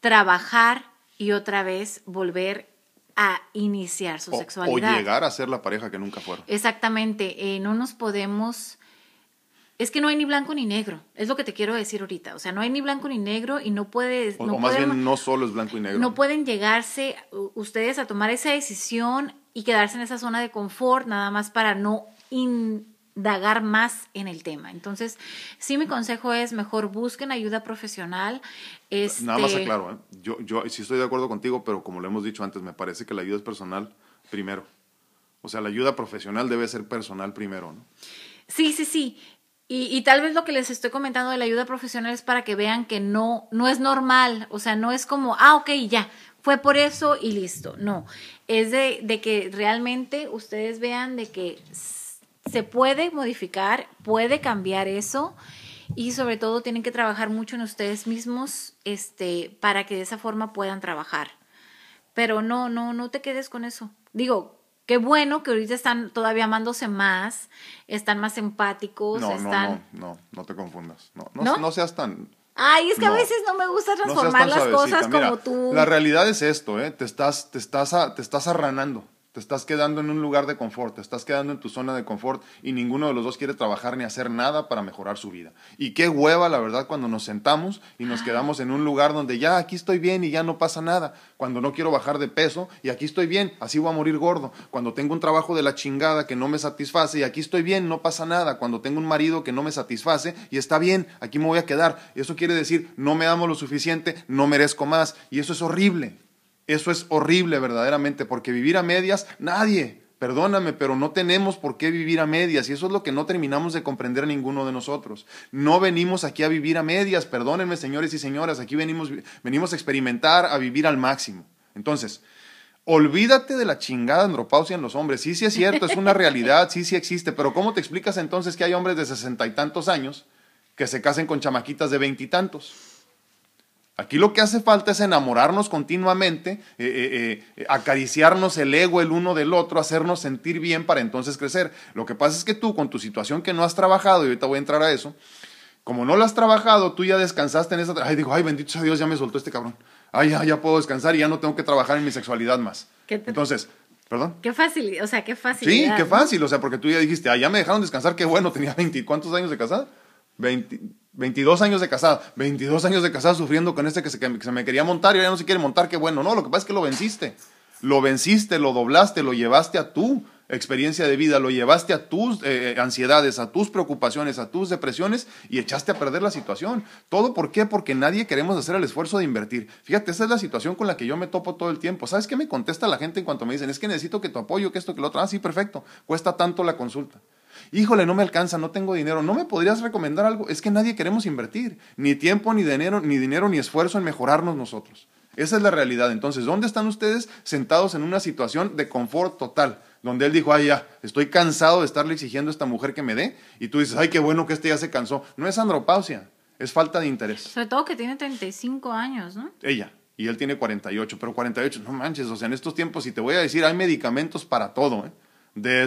trabajar y otra vez volver a iniciar su sexualidad. O llegar a ser la pareja que nunca fueron. Exactamente, eh, no nos podemos es que no hay ni blanco ni negro, es lo que te quiero decir ahorita. O sea, no hay ni blanco ni negro y no puedes... O, más bien no solo es blanco y negro. No pueden llegarse ustedes a tomar esa decisión y quedarse en esa zona de confort nada más para no indagar más en el tema. Entonces, sí mi consejo es mejor busquen ayuda profesional. Este... Nada más aclaro, ¿eh? yo, yo sí estoy de acuerdo contigo, pero como lo hemos dicho antes, me parece que la ayuda es personal primero. O sea, la ayuda profesional debe ser personal primero, ¿no? Sí, sí, sí. Y, tal vez lo que les estoy comentando de la ayuda profesional es para que vean que no, no es normal, o sea, no es como, ah, ok, ya, fue por eso y listo. No, es de, de que realmente ustedes vean de que se puede modificar, puede cambiar eso y sobre todo tienen que trabajar mucho en ustedes mismos este, para que de esa forma puedan trabajar. Pero no, no, no te quedes con eso. Digo, Qué bueno que ahorita están todavía amándose más, están más empáticos. No, están... no, no, no, te confundas. No, no, no, seas tan. Ay, es que a veces no me gusta transformar las cosas como tú. La realidad es esto, ¿eh? Te estás, te estás, te estás arranando. Te estás quedando en un lugar de confort, te estás quedando en tu zona de confort y ninguno de los dos quiere trabajar ni hacer nada para mejorar su vida. Y qué hueva, la verdad, cuando nos sentamos y nos quedamos en un lugar donde ya aquí estoy bien y ya no pasa nada. Cuando no quiero bajar de peso y aquí estoy bien, así voy a morir gordo. Cuando tengo un trabajo de la chingada que no me satisface y aquí estoy bien, no pasa nada. Cuando tengo un marido que no me satisface y está bien, aquí me voy a quedar. Eso quiere decir, no me amo lo suficiente, no merezco más. Y eso es horrible. Eso es horrible verdaderamente, porque vivir a medias, nadie, perdóname, pero no tenemos por qué vivir a medias y eso es lo que no terminamos de comprender ninguno de nosotros. No venimos aquí a vivir a medias, perdónenme señores y señoras, aquí venimos, venimos a experimentar, a vivir al máximo. Entonces, olvídate de la chingada andropausia en los hombres. Sí, sí es cierto, es una realidad, sí, sí existe, pero ¿cómo te explicas entonces que hay hombres de sesenta y tantos años que se casen con chamaquitas de veintitantos? Aquí lo que hace falta es enamorarnos continuamente, eh, eh, eh, acariciarnos el ego el uno del otro, hacernos sentir bien para entonces crecer. Lo que pasa es que tú, con tu situación que no has trabajado, y ahorita voy a entrar a eso, como no lo has trabajado, tú ya descansaste en esa... Ay, digo, ay, bendito sea Dios, ya me soltó este cabrón. Ay, ya, ya puedo descansar y ya no tengo que trabajar en mi sexualidad más. Entonces, ¿Perdón? Qué fácil, o sea, qué fácil. Sí, qué fácil, o sea, porque tú ya dijiste, ah, ya me dejaron descansar, qué bueno, tenía 20, ¿cuántos años de casada? 20, 22 años de casada, 22 años de casada sufriendo con este que se, me quería montar y ya no se quiere montar, qué bueno. No, lo que pasa es que lo venciste. Lo venciste, lo doblaste, lo llevaste a tu experiencia de vida, lo llevaste a tus eh, ansiedades, a tus preocupaciones, a tus depresiones y echaste a perder la situación. ¿Todo por qué? Porque nadie queremos hacer el esfuerzo de invertir. Fíjate, esa es la situación con la que yo me topo todo el tiempo. ¿Sabes qué me contesta la gente en cuanto me dicen? Es que necesito que tu apoyo, que esto, que lo otro. Ah, sí, perfecto. Cuesta tanto la consulta. Híjole, no me alcanza, no tengo dinero. ¿No me podrías recomendar algo? Es que nadie queremos invertir. Ni tiempo, ni dinero, ni dinero, ni esfuerzo en mejorarnos nosotros. Esa es la realidad. Entonces, ¿dónde están ustedes sentados en una situación de confort total? donde él dijo, ay, ya, estoy cansado de estarle exigiendo a esta mujer que me dé, y tú dices, ay, qué bueno que este ya se cansó. No es andropausia, es falta de interés. Sobre todo que tiene 35 años, ¿no? Ella, y él tiene 48, pero 48, no manches, o sea, en estos tiempos, si te voy a decir, hay medicamentos para todo, ¿eh? De